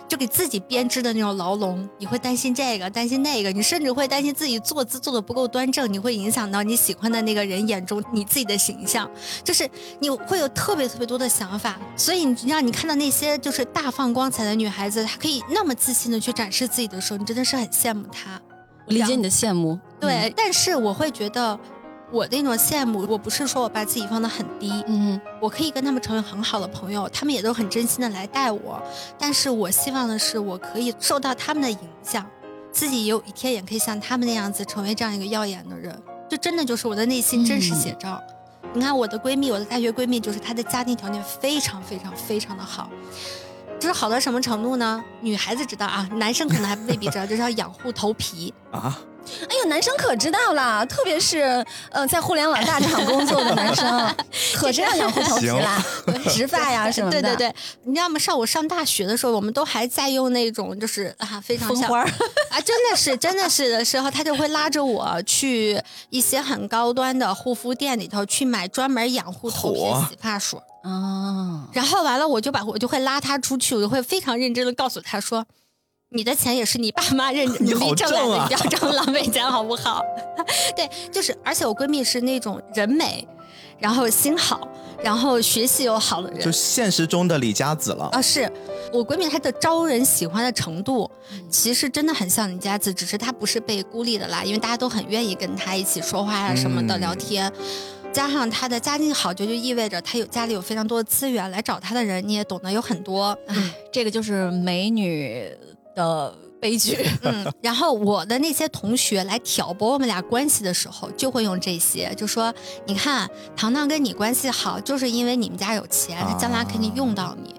就给自己编织的那种牢笼。你会担心这个，担心那个，你甚至会担心自己坐姿做的不够端正，你会影响到你喜欢的那个人眼中你自己的形象。就是你会有特别特别多的想法，所以你让你看到那些就是大放光彩的女孩子，她可以那么自信的去展示自己的时候，你真的是很羡慕她。我理解你的羡慕，对，但是我会觉得。我那种羡慕，我不是说我把自己放得很低，嗯，我可以跟他们成为很好的朋友，他们也都很真心的来待我。但是我希望的是，我可以受到他们的影响，自己有一天也可以像他们那样子，成为这样一个耀眼的人。这真的就是我的内心真实写照。你看我的闺蜜，我的大学闺蜜，就是她的家庭条件非常非常非常的好。就是好到什么程度呢？女孩子知道啊，男生可能还未必知道，就是要养护头皮。啊，哎呦，男生可知道了，特别是呃在互联网大厂工作的男生，可知道养护头皮啦，植发呀 什么的。对对对，你知道吗？上我上大学的时候，我们都还在用那种就是啊非常像风花儿 啊，真的是真的是的时候，他就会拉着我去一些很高端的护肤店里头去买专门养护头皮的洗发水。哦，然后完了，我就把我就会拉他出去，我就会非常认真的告诉他说。你的钱也是你爸妈认 你好努力挣来的，正啊你不要这么浪费钱，好不好？对，就是，而且我闺蜜是那种人美，然后心好，然后学习又好的人就。现实中的李佳子了。啊，是我闺蜜，她的招人喜欢的程度，其实真的很像李佳子，只是她不是被孤立的啦，因为大家都很愿意跟她一起说话呀、什么的、嗯聊天。加上她的家境好，就就意味着她有家里有非常多的资源，来找她的人你也懂得有很多。唉，这个就是美女的悲剧。嗯，然后我的那些同学来挑拨我们俩关系的时候，就会用这些，就说你看糖糖跟你关系好，就是因为你们家有钱，他将来肯定用到你。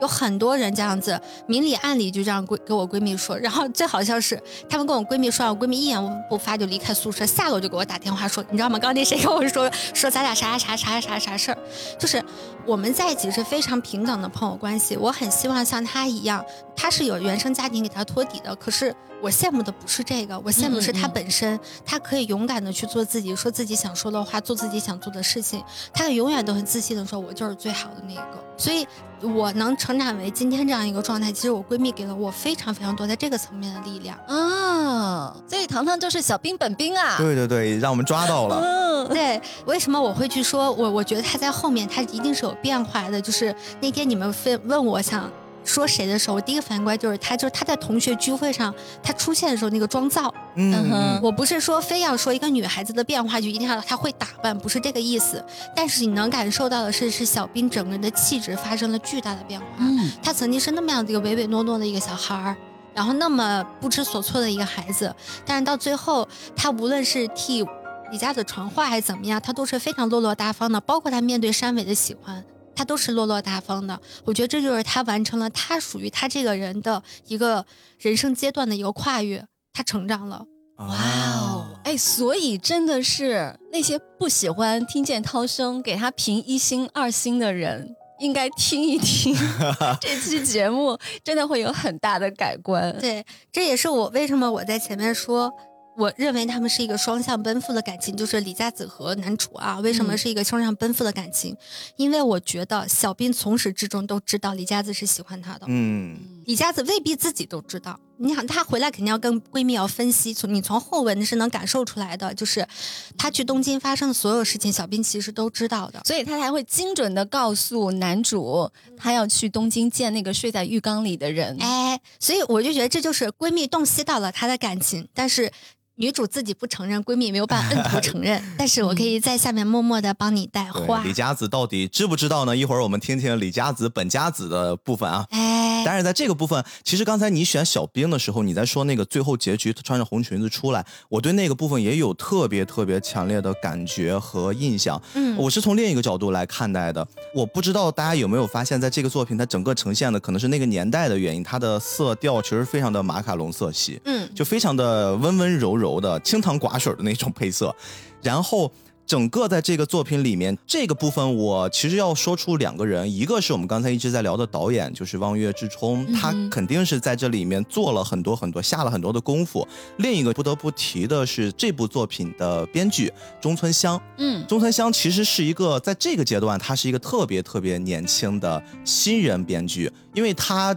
有很多人这样子，明里暗里就这样闺给我闺蜜说，然后最好笑是，他们跟我闺蜜说，我闺蜜一言不发就离开宿舍，下楼就给我打电话说，你知道吗？刚刚那谁跟我说说咱俩啥啥啥啥啥啥事儿，就是我们在一起是非常平等的朋友关系，我很希望像他一样，他是有原生家庭给他托底的，可是我羡慕的不是这个，我羡慕的是她嗯嗯嗯本身，她可以勇敢的去做自己，说自己想说的话，做自己想做的事情，她永远都很自信的说，我就是最好的那一个，所以我能成长为今天这样一个状态，其实我闺蜜给了我非常非常多在这个层面的力量。啊，所以糖糖就是小兵本兵啊。对对对，让我们抓到了。嗯，对，为什么我会去说？我我觉得他在后面，他一定是有变化的。就是那天你们问问我想说谁的时候，我第一个反应过来就是他，就是他在同学聚会上他出现的时候那个妆造。嗯哼嗯，我不是说非要说一个女孩子的变化就一定要她会打扮，不是这个意思。但是你能感受到的是，是小兵整个人的气质发生了巨大的变化。嗯，他曾经是那么样的一个唯唯诺诺的一个小孩儿，然后那么不知所措的一个孩子，但是到最后，他无论是替李佳子传话还是怎么样，他都是非常落落大方的，包括他面对山尾的喜欢。他都是落落大方的，我觉得这就是他完成了他属于他这个人的一个人生阶段的一个跨越，他成长了。哇哦，哎，所以真的是那些不喜欢听见涛声给他评一星二星的人，应该听一听 这期节目，真的会有很大的改观。对，这也是我为什么我在前面说，我认为他们是一个双向奔赴的感情，就是李佳子和男主啊，为什么嗯是一个双向奔赴的感情？因为我觉得小兵从始至终都知道李佳子是喜欢他的，嗯，李佳子未必自己都知道。你想，她回来肯定要跟闺蜜要分析，从你从后文是能感受出来的，就是她去东京发生的所有事情，小兵其实都知道的。所以他才会精准的告诉男主，他要去东京见那个睡在浴缸里的人。哎，所以我就觉得这就是闺蜜洞悉到了她的感情，但是女主自己不承认，闺蜜没有办法摁头承认。但是我可以在下面默默的帮你带话，。李佳子到底知不知道呢？一会儿我们听听李佳子本佳子的部分啊。哎，但是在这个部分，其实刚才你选小兵的时候，你在说那个最后结局，她穿着红裙子出来，我对那个部分也有特别特别强烈的感觉和印象。嗯，我是从另一个角度来看待的。我不知道大家有没有发现，在这个作品它整个呈现的可能是那个年代的原因，它的色调其实非常的马卡龙色系。嗯就非常的温温柔柔的清汤寡水的那种配色，然后。整个在这个作品里面，这个部分我其实要说出两个人，一个是我们刚才一直在聊的导演，就是望月志冲，他肯定是在这里面做了很多很多，下了很多的功夫。另一个不得不提的是这部作品的编剧中村香，嗯中村香其实是一个在这个阶段，他是一个特别特别年轻的新人编剧，因为他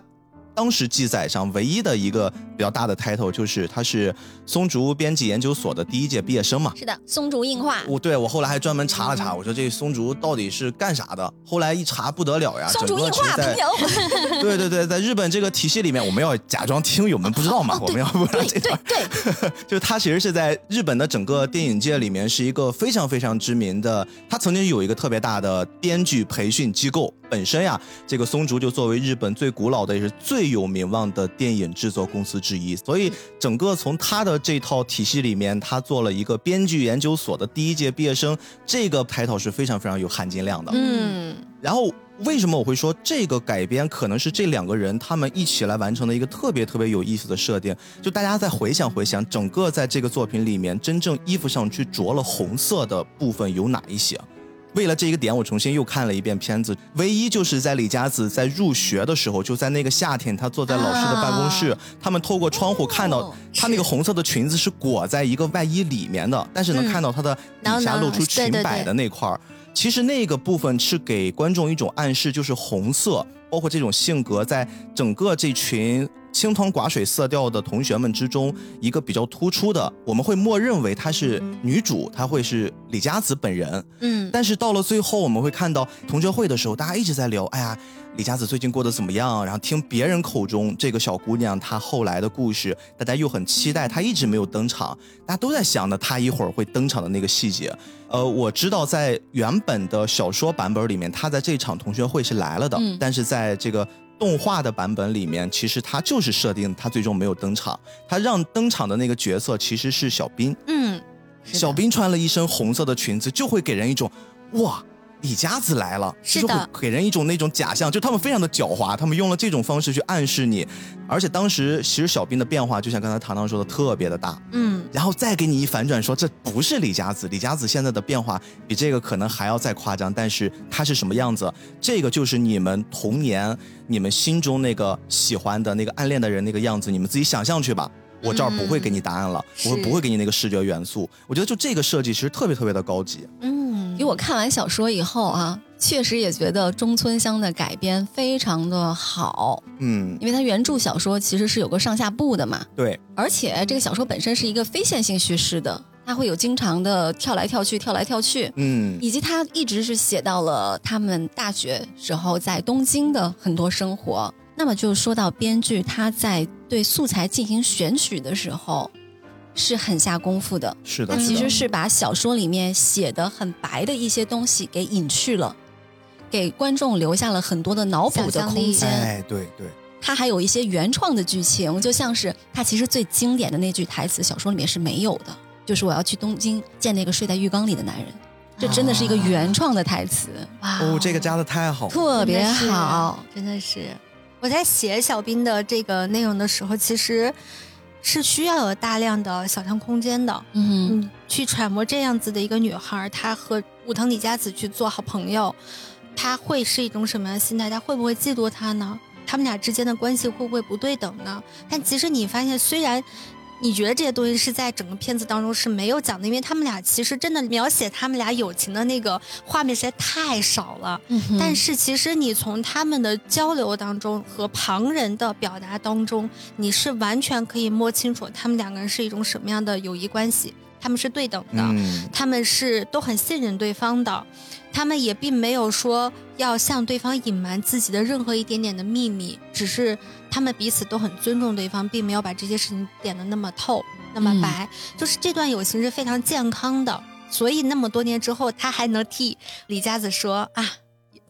当时记载上唯一的一个比较大的 title 就是他是松竹编辑研究所的第一届毕业生嘛。是的，松竹映画，我对我后来还专门查了查，我说这松竹到底是干啥的？后来一查不得了呀，松竹映画。对对对，在日本这个体系里面，我们要假装听友们不知道嘛，哦我们要不然这对对段对，就他其实是在日本的整个电影界里面是一个非常非常知名的，他曾经有一个特别大的编剧培训机构。本身呀，这个松竹就作为日本最古老的也是最有名望的电影制作公司之一，所以整个从他的这套体系里面，他做了一个编剧研究所的第一届毕业生，这个 title 是非常非常有含金量的。嗯然后为什么我会说这个改编可能是这两个人他们一起来完成的一个特别特别有意思的设定？就大家再回想回想，整个在这个作品里面，真正衣服上去着了红色的部分有哪一些？为了这个点，我重新又看了一遍片子。唯一就是在李佳子在入学的时候，就在那个夏天，她坐在老师的办公室，啊他们透过窗户看到哦她那个红色的裙子是裹在一个外衣里面的，但是能嗯看到她的底下露出裙摆的那块儿。其实那个部分是给观众一种暗示，就是红色，包括这种性格，在整个这群清汤寡水色调的同学们之中，一个比较突出的，我们会默认为她是女主，她会是李佳子本人。嗯，但是到了最后，我们会看到同学会的时候，大家一直在聊，哎呀，李佳子最近过得怎么样？然后听别人口中这个小姑娘她后来的故事，大家又很期待她一直没有登场，大家都在想呢，她一会儿会登场的那个细节。呃，我知道在原本的小说版本里面，她在这场同学会是来了的，嗯但是在这个。动画的版本里面，其实他就是设定他最终没有登场，他让登场的那个角色其实是小兵，嗯，小兵穿了一身红色的裙子，就会给人一种哇，李佳子来了，是的就是会给人一种那种假象，就他们非常的狡猾，他们用了这种方式去暗示你，而且当时其实小兵的变化，就像刚才糖糖说的，特别的大。嗯，然后再给你一反转，说这不是李佳子，李佳子现在的变化比这个可能还要再夸张，但是她是什么样子？这个就是你们童年、你们心中那个喜欢的那个暗恋的人那个样子，你们自己想象去吧。我这儿不会给你答案了，是我不会给你那个视觉元素。我觉得就这个设计其实特别特别的高级。嗯，因为我看完小说以后啊，确实也觉得中村香的改编非常的好，嗯，因为它原著小说其实是有个上下部的嘛，对，而且这个小说本身是一个非线性叙事的，它会有经常的跳来跳去、跳来跳去，嗯。以及它一直是写到了他们大学时候在东京的很多生活。那么就说到编剧他在对素材进行选取的时候，是很下功夫的。是的，他其实是把小说里面写的很白的一些东西给隐去了，给观众留下了很多的脑补的空间。哎，对对，他还有一些原创的剧情，就像是他其实最经典的那句台词，小说里面是没有的，就是我要去东京见那个睡在浴缸里的男人。这真的是一个原创的台词，哇哦，这个加的太好了。特别真的是好。真的是。我在写小兵的这个内容的时候，其实是需要有大量的想象空间的。嗯嗯，去揣摩这样子的一个女孩，她和武藤里佳子去做好朋友，她会是一种什么样的心态？她会不会嫉妒他呢？他们俩之间的关系会不会不对等呢？但其实你发现，虽然你觉得这些东西是在整个片子当中是没有讲的，因为他们俩其实真的描写他们俩友情的那个画面实在太少了。嗯但是其实你从他们的交流当中和旁人的表达当中，你是完全可以摸清楚他们两个人是一种什么样的友谊关系，他们是对等的，嗯，他们是都很信任对方的，他们也并没有说要向对方隐瞒自己的任何一点点的秘密，只是他们彼此都很尊重对方，并没有把这些事情点的那么透、那么白，就是这段友情是非常健康的。所以那么多年之后，他还能替李佳子说啊，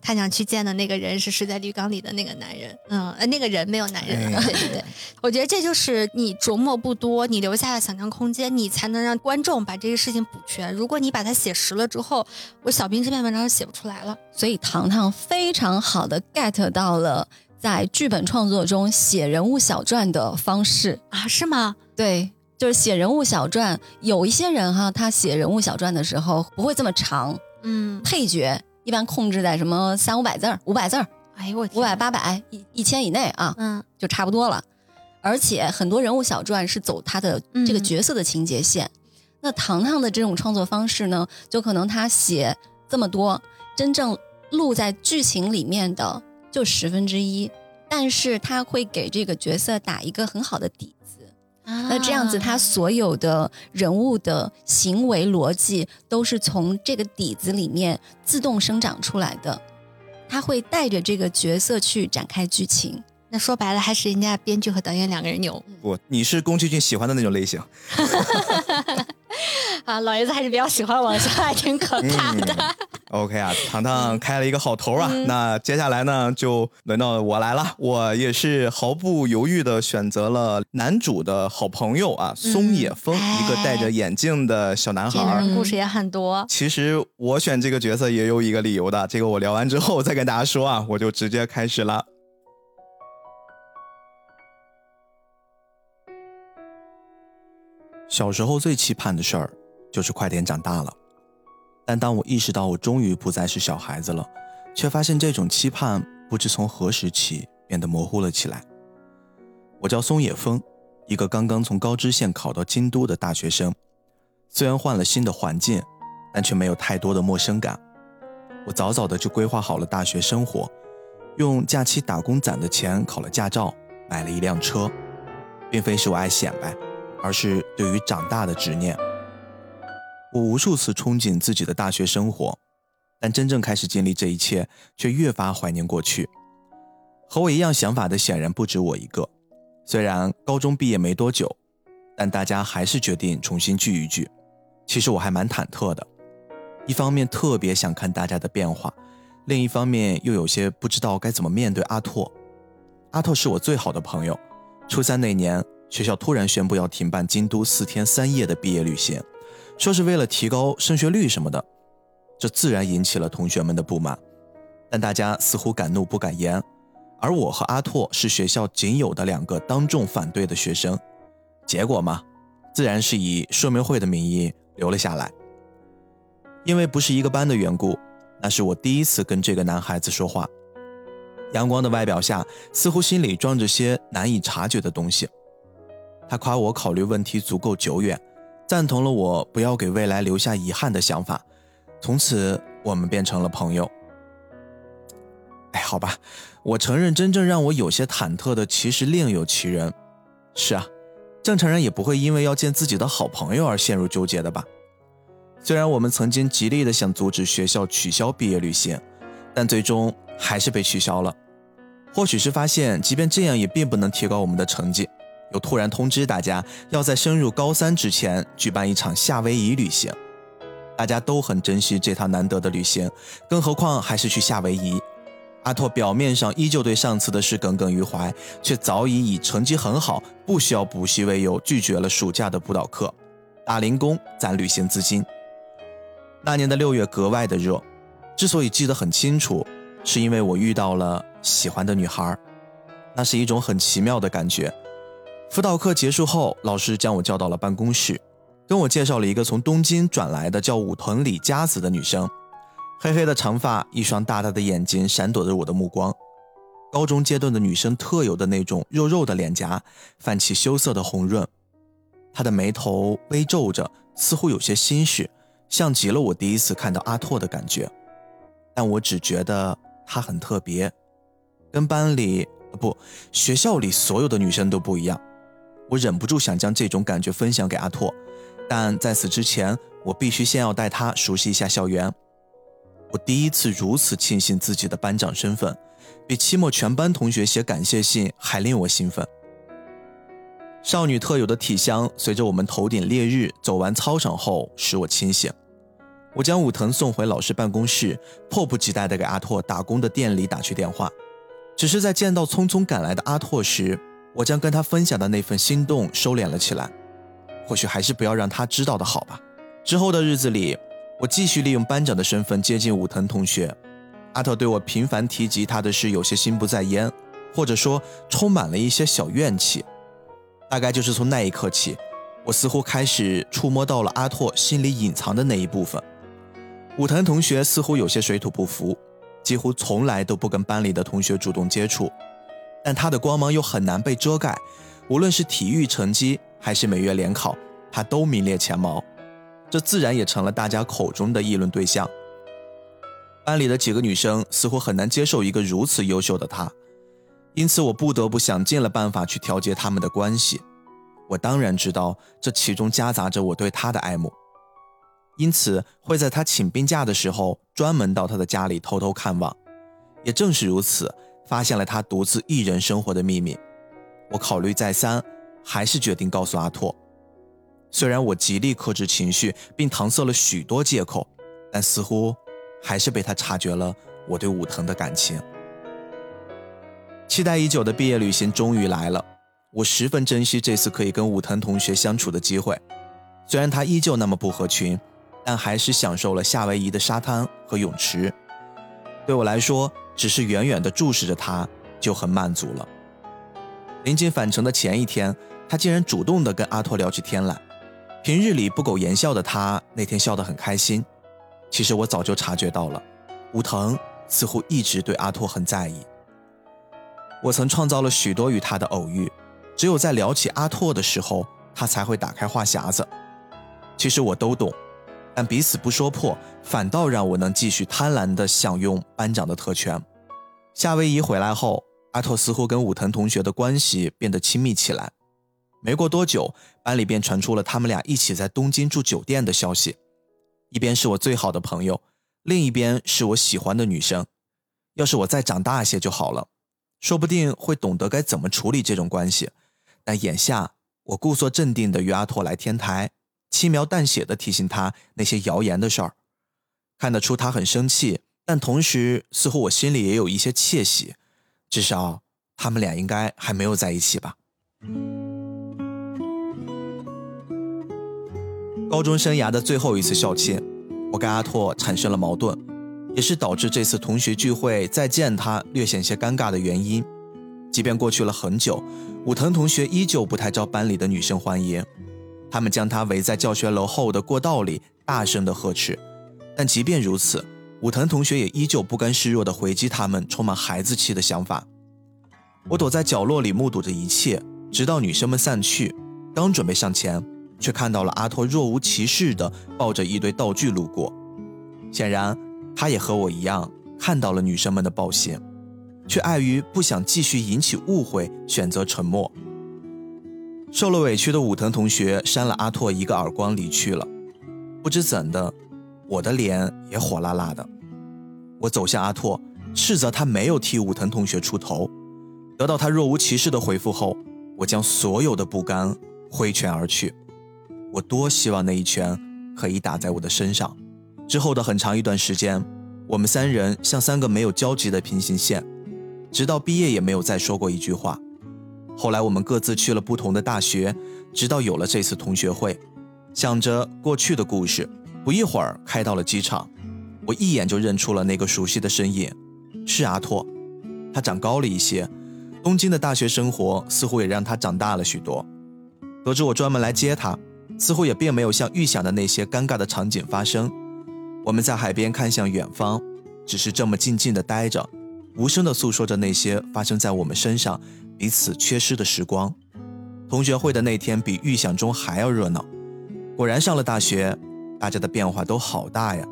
他想去见的那个人是睡在浴缸里的那个男人，嗯，呃，那个人没有男人，哎 对对对，我觉得这就是你琢磨不多，你留下的想象空间，你才能让观众把这个事情补全。如果你把它写实了之后，我小兵这篇文章就写不出来了。所以糖糖非常好的 get 到了在剧本创作中写人物小传的方式。啊，是吗？对，就是写人物小传，有一些人哈，他写人物小传的时候不会这么长，嗯，配角一般控制在什么三五百字儿、五百字儿、哎呦我五百、八百、一一千以内啊，嗯就差不多了。而且很多人物小传是走他的这个嗯角色的情节线。那糖糖的这种创作方式呢，就可能他写这么多，真正录在剧情里面的就十分之一，但是他会给这个角色打一个很好的底子。啊那这样子，他所有的人物的行为逻辑都是从这个底子里面自动生长出来的，他会带着这个角色去展开剧情。那说白了还是人家编剧和导演两个人牛不，你是宫崎骏喜欢的那种类型。啊，老爷子还是比较喜欢网上，还挺可怕的。OK 啊，糖糖开了一个好头啊。嗯那接下来呢，就轮到我来了。我也是毫不犹豫的选择了男主的好朋友啊，松野枫，哎一个戴着眼镜的小男孩故事也很多。其实我选这个角色也有一个理由的，这个我聊完之后再跟大家说啊，我就直接开始了。小时候最期盼的事儿就是快点长大了，但当我意识到我终于不再是小孩子了，却发现这种期盼不知从何时起变得模糊了起来。我叫松野枫，一个刚刚从高知县考到京都的大学生。虽然换了新的环境，但却没有太多的陌生感。我早早的就规划好了大学生活，用假期打工攒的钱考了驾照，买了一辆车，并非是我爱显摆，而是对于长大的执念。我无数次憧憬自己的大学生活，但真正开始经历这一切，却越发怀念过去。和我一样想法的显然不止我一个。虽然高中毕业没多久，但大家还是决定重新聚一聚。其实我还蛮忐忑的，一方面特别想看大家的变化，另一方面又有些不知道该怎么面对阿拓。阿拓是我最好的朋友。初三那年，学校突然宣布要停办京都四天三夜的毕业旅行。说是为了提高升学率什么的，这自然引起了同学们的不满，但大家似乎敢怒不敢言。而我和阿拓是学校仅有的两个当众反对的学生，结果嘛，自然是以说明会的名义留了下来。因为不是一个班的缘故，那是我第一次跟这个男孩子说话。阳光的外表下，似乎心里装着些难以察觉的东西。他夸我考虑问题足够久远。赞同了我不要给未来留下遗憾的想法，从此我们变成了朋友。哎，好吧，我承认，真正让我有些忐忑的，其实另有其人。是啊，正常人也不会因为要见自己的好朋友而陷入纠结的吧？虽然我们曾经极力的想阻止学校取消毕业旅行，但最终还是被取消了。或许是发现，即便这样也并不能提高我们的成绩。又突然通知大家，要在升入高三之前举办一场夏威夷旅行。大家都很珍惜这趟难得的旅行，更何况还是去夏威夷。阿拓表面上依旧对上次的事耿耿于怀，却早已以成绩很好、不需要补习为由拒绝了暑假的补导课，打零工攒旅行资金。那年的六月格外的热，之所以记得很清楚，是因为我遇到了喜欢的女孩，那是一种很奇妙的感觉。辅导课结束后，老师将我叫到了办公室，跟我介绍了一个从东京转来的叫武藤里佳子的女生，黑黑的长发，一双大大的眼睛闪躲着我的目光，高中阶段的女生特有的那种肉肉的脸颊，泛起羞涩的红润，她的眉头微皱着，似乎有些心事，像极了我第一次看到阿拓的感觉，但我只觉得她很特别，跟班里不学校里所有的女生都不一样。我忍不住想将这种感觉分享给阿拓，但在此之前，我必须先要带他熟悉一下校园。我第一次如此庆幸自己的班长身份，比期末全班同学写感谢信还令我兴奋。少女特有的体香随着我们头顶烈日走完操场后，使我清醒。我将武藤送回老师办公室，迫不及待地给阿拓打工的店里打去电话。只是在见到匆匆赶来的阿拓时，我将跟他分享的那份心动收敛了起来，或许还是不要让他知道的好吧。之后的日子里，我继续利用班长的身份接近武藤同学。阿特对我频繁提及他的事，有些心不在焉，或者说充满了一些小怨气。大概就是从那一刻起，我似乎开始触摸到了阿拓心里隐藏的那一部分。武藤同学似乎有些水土不服，几乎从来都不跟班里的同学主动接触。但他的光芒又很难被遮盖，无论是体育成绩还是每月联考，他都名列前茅，这自然也成了大家口中的议论对象。班里的几个女生似乎很难接受一个如此优秀的他，因此我不得不想尽了办法去调节他们的关系。我当然知道这其中夹杂着我对他的爱慕，因此会在他请病假的时候专门到他的家里偷偷看望。也正是如此。发现了他独自一人生活的秘密，我考虑再三，还是决定告诉阿拓。虽然我极力克制情绪，并搪塞了许多借口，但似乎还是被他察觉了我对武藤的感情。期待已久的毕业旅行终于来了，我十分珍惜这次可以跟武藤同学相处的机会。虽然他依旧那么不合群，但还是享受了夏威夷的沙滩和泳池。对我来说。只是远远地注视着他，就很满足了。临近返程的前一天，他竟然主动地跟阿拓聊起天来。平日里不苟言笑的他，那天笑得很开心。其实我早就察觉到了，武藤似乎一直对阿拓很在意。我曾创造了许多与他的偶遇，只有在聊起阿拓的时候，他才会打开话匣子。其实我都懂。但彼此不说破，反倒让我能继续贪婪地享用班长的特权。夏威夷回来后，阿拓似乎跟武藤同学的关系变得亲密起来。没过多久，班里便传出了他们俩一起在东京住酒店的消息。一边是我最好的朋友，另一边是我喜欢的女生。要是我再长大些就好了，说不定会懂得该怎么处理这种关系。但眼下，我故作镇定地约阿拓来天台，轻描淡写地提醒他那些谣言的事儿。看得出他很生气，但同时似乎我心里也有一些窃喜，至少他们俩应该还没有在一起吧。高中生涯的最后一次校庆，我跟阿拓产生了矛盾，也是导致这次同学聚会再见他略显些尴尬的原因。即便过去了很久，武藤同学依旧不太招班里的女生欢迎，他们将他围在教学楼后的过道里，大声的呵斥。但即便如此，武藤同学也依旧不甘示弱地回击他们充满孩子气的想法。我躲在角落里目睹着一切，直到女生们散去，刚准备上前，却看到了阿托若无其事地抱着一堆道具路过。显然，他也和我一样看到了女生们的暴行，却碍于不想继续引起误会，选择沉默。受了委屈的武藤同学扇了阿拓一个耳光，离去了。不知怎的。我的脸也火辣辣的，我走向阿拓，斥责他没有替武藤同学出头。得到他若无其事的回复后，我将所有的不甘挥拳而去。我多希望那一拳可以打在我的身上。之后的很长一段时间，我们三人像三个没有交集的平行线，直到毕业也没有再说过一句话。后来我们各自去了不同的大学，直到有了这次同学会，想着过去的故事。不一会儿，开到了机场，我一眼就认出了那个熟悉的身影，是阿拓。他长高了一些，东京的大学生活似乎也让他长大了许多。得知我专门来接他，似乎也并没有像预想的那些尴尬的场景发生。我们在海边看向远方，只是这么静静的待着，无声的诉说着那些发生在我们身上彼此缺失的时光。同学会的那天比预想中还要热闹，果然上了大学。大家的变化都好大呀！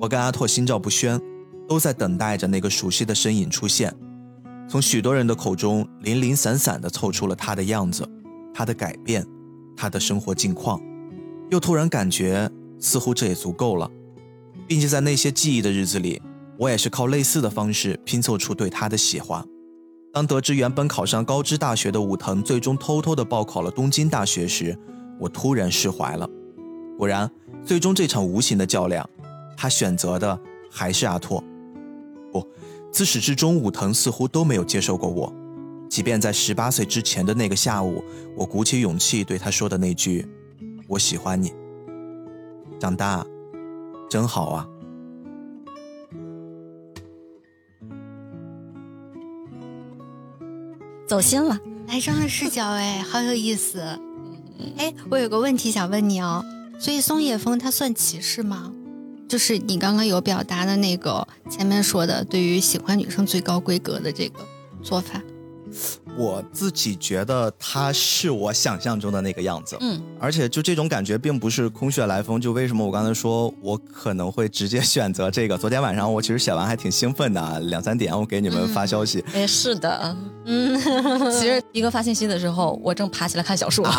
我跟阿拓心照不宣，都在等待着那个熟悉的身影出现。从许多人的口中零零散散地凑出了他的样子，他的改变，他的生活近况。又突然感觉似乎这也足够了，并且在那些记忆的日子里，我也是靠类似的方式拼凑出对他的喜欢。当得知原本考上高知大学的武藤最终偷偷地报考了东京大学时，我突然释怀了。果然。最终这场无形的较量，他选择的还是阿拓。不，自始至终，武藤似乎都没有接受过我。即便在十八岁之前的那个下午，我鼓起勇气对他说的那句“我喜欢你”，长大真好啊！走心了，男生的视角，哎，好有意思。哎，我有个问题想问你哦。所以松野枫他算歧视吗？就是你刚刚有表达的那个前面说的，对于喜欢女生最高规格的这个做法。我自己觉得他是我想象中的那个样子，嗯，而且就这种感觉并不是空穴来风。就为什么我刚才说我可能会直接选择这个？昨天晚上我其实写完还挺兴奋的，两三点我给你们发消息。哎，是的，嗯，其实一哥发信息的时候，我正爬起来看小说。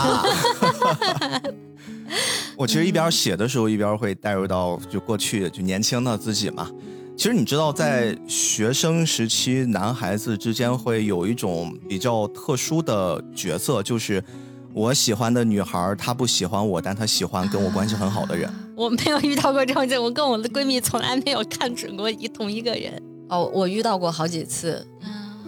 我其实一边写的时候，一边会带入到就过去就年轻的自己嘛。其实你知道，在学生时期，男孩子之间会有一种比较特殊的角色，就是我喜欢的女孩，她不喜欢我，但她喜欢跟我关系很好的人。我没有遇到过这种情况，我跟我的闺蜜从来没有看准过一同一个人。哦，我遇到过好几次，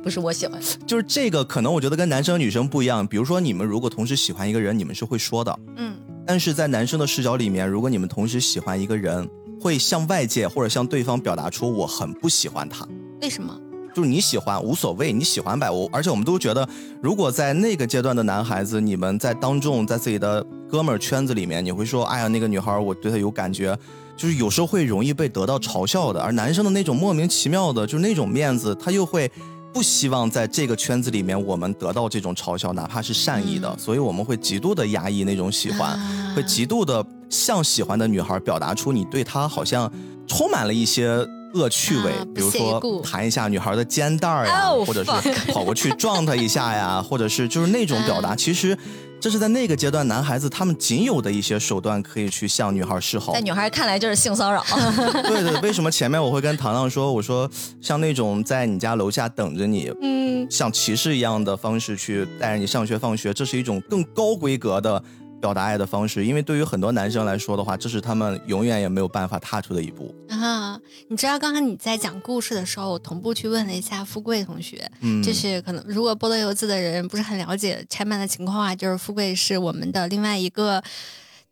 不是我喜欢，就是这个可能我觉得跟男生女生不一样。比如说你们如果同时喜欢一个人，你们是会说的，嗯，但是在男生的视角里面，如果你们同时喜欢一个人。会向外界或者向对方表达出我很不喜欢他，为什么？就是你喜欢无所谓，你喜欢呗。我而且我们都觉得，如果在那个阶段的男孩子，你们在当众在自己的哥们儿圈子里面，你会说，哎呀，那个女孩我对她有感觉，就是有时候会容易被得到嘲笑的。而男生的那种莫名其妙的，就是那种面子，他又会不希望在这个圈子里面我们得到这种嘲笑，哪怕是善意的，所以我们会极度的压抑那种喜欢，会极度的。向喜欢的女孩表达出你对她好像充满了一些恶趣味，啊比如说弹一下女孩的肩带儿呀，Oh, 或者是跑过去撞她一下呀，或者是就是那种表达，嗯。其实这是在那个阶段男孩子他们仅有的一些手段可以去向女孩示好在。女孩看来就是性骚扰。对对，为什么前面我会跟糖糖说，我说像那种在你家楼下等着你，嗯，像骑士一样的方式去带着你上学放学，这是一种更高规格的表达爱的方式。因为对于很多男生来说的话，这是他们永远也没有办法踏出的一步。啊，你知道刚刚你在讲故事的时候，我同步去问了一下富贵同学，嗯，就是可能如果菠萝油子的人不是很了解拆漫的情况啊，就是富贵是我们的另外一个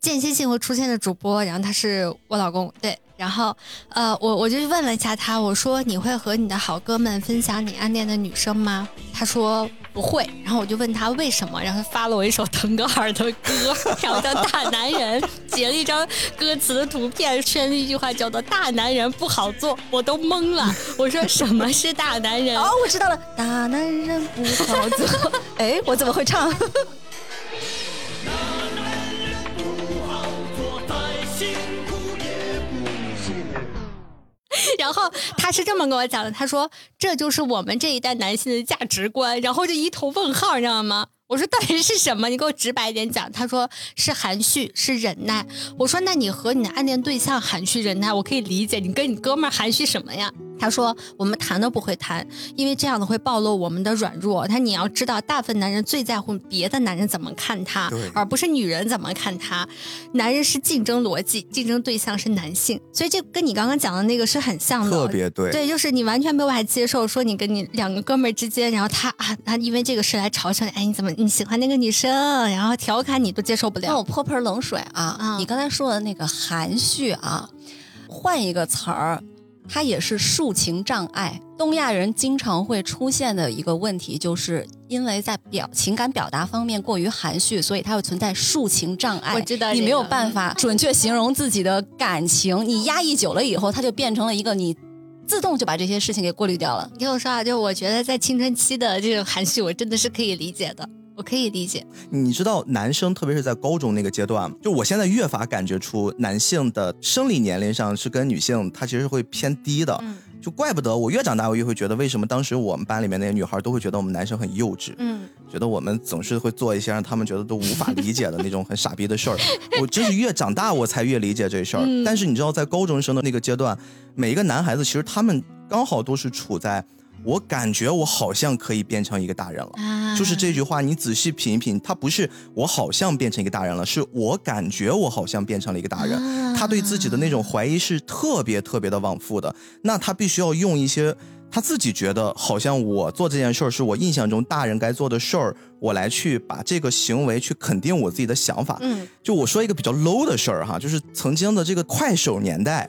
间歇性会出现的主播，然后他是我老公，对，然后呃，我我就问了一下他，我说你会和你的好哥们分享你暗恋的女生吗？他说不会，然后我就问他为什么，然后他发了我一首腾格尔的歌，然后叫《大男人》，截了一张歌词的图片，圈了一句话叫做“大男人不好做”，我都懵了，我说什么是大男人？哦，我知道了，大男人不好做。哎，我怎么会唱？然后他是这么跟我讲的，他说这就是我们这一代男性的价值观，然后就一头问号，你知道吗？我说到底是什么？你给我直白一点讲。他说是含蓄，是忍耐。我说那你和你的暗恋对象含蓄忍耐，我可以理解。你跟你哥们儿含蓄什么呀？他说我们谈都不会谈，因为这样子会暴露我们的软弱。他你要知道，大部分男人最在乎别的男人怎么看他，而不是女人怎么看他。男人是竞争逻辑，竞争对象是男性，所以这跟你刚刚讲的那个是很像的。特别对。对，就是你完全没有办法接受，说你跟你两个哥们儿之间，然后他啊，他因为这个事来嘲笑你，哎，你怎么你喜欢那个女生，然后调侃你都接受不了。让我泼盆冷水啊！嗯你刚才说的那个含蓄啊，换一个词儿，它也是抒情障碍。东亚人经常会出现的一个问题，就是因为在表情感表达方面过于含蓄，所以它会存在抒情障碍。我知道你没有办法准确形容自己的感情，你压抑久了以后，它就变成了一个你自动就把这些事情给过滤掉了。你听我说啊，就我觉得在青春期的这种含蓄，我真的是可以理解的，我可以理解。你知道，男生特别是在高中那个阶段，就我现在越发感觉出男性的生理年龄上是跟女性他其实会偏低的。嗯就怪不得我越长大，我越会觉得为什么当时我们班里面那些女孩都会觉得我们男生很幼稚，嗯，觉得我们总是会做一些让他们觉得都无法理解的那种很傻逼的事儿。我真是越长大我才越理解这事儿。嗯但是你知道，在高中生的那个阶段，每一个男孩子其实他们刚好都是处在我感觉我好像可以变成一个大人了。啊，就是这句话，你仔细品一品，他不是我好像变成一个大人了，是我感觉我好像变成了一个大人。啊他对自己的那种怀疑是特别特别的往复的，那他必须要用一些他自己觉得好像我做这件事儿是我印象中大人该做的事儿，我来去把这个行为去肯定我自己的想法。嗯就我说一个比较 low 的事儿哈，就是曾经的这个快手年代。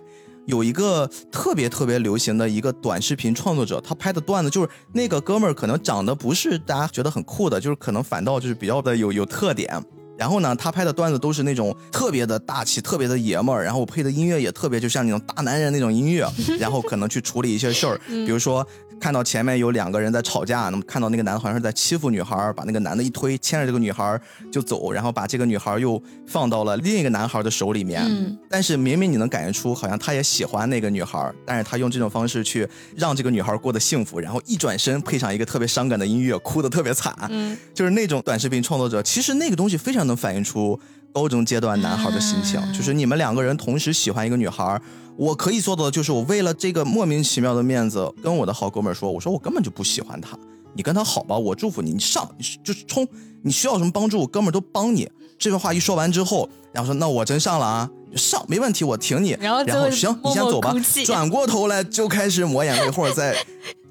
有一个特别特别流行的一个短视频创作者，他拍的段子就是那个哥们儿可能长得不是大家觉得很酷的，就是可能反倒就是比较的有有特点。然后呢，他拍的段子都是那种特别的大气、特别的爷们儿，然后我配的音乐也特别就像那种大男人那种音乐，然后可能去处理一些事儿，比如说看到前面有两个人在吵架，那么看到那个男的好像是在欺负女孩，把那个男的一推，牵着这个女孩就走，然后把这个女孩又放到了另一个男孩的手里面。嗯但是明明你能感觉出，好像他也喜欢那个女孩，但是他用这种方式去让这个女孩过得幸福，然后一转身配上一个特别伤感的音乐，哭得特别惨。嗯就是那种短视频创作者，其实那个东西非常能反映出高中阶段男孩的心情，啊就是你们两个人同时喜欢一个女孩，我可以做到的就是我为了这个莫名其妙的面子，跟我的好哥们说，我说我根本就不喜欢她，你跟她好吧，我祝福你，你上，你就是冲，你需要什么帮助，我哥们儿都帮你。这番话一说完之后，然后说那我真上了啊，上没问题，我挺你。然后然后行，你先走吧。转过头来就开始抹眼泪，或者在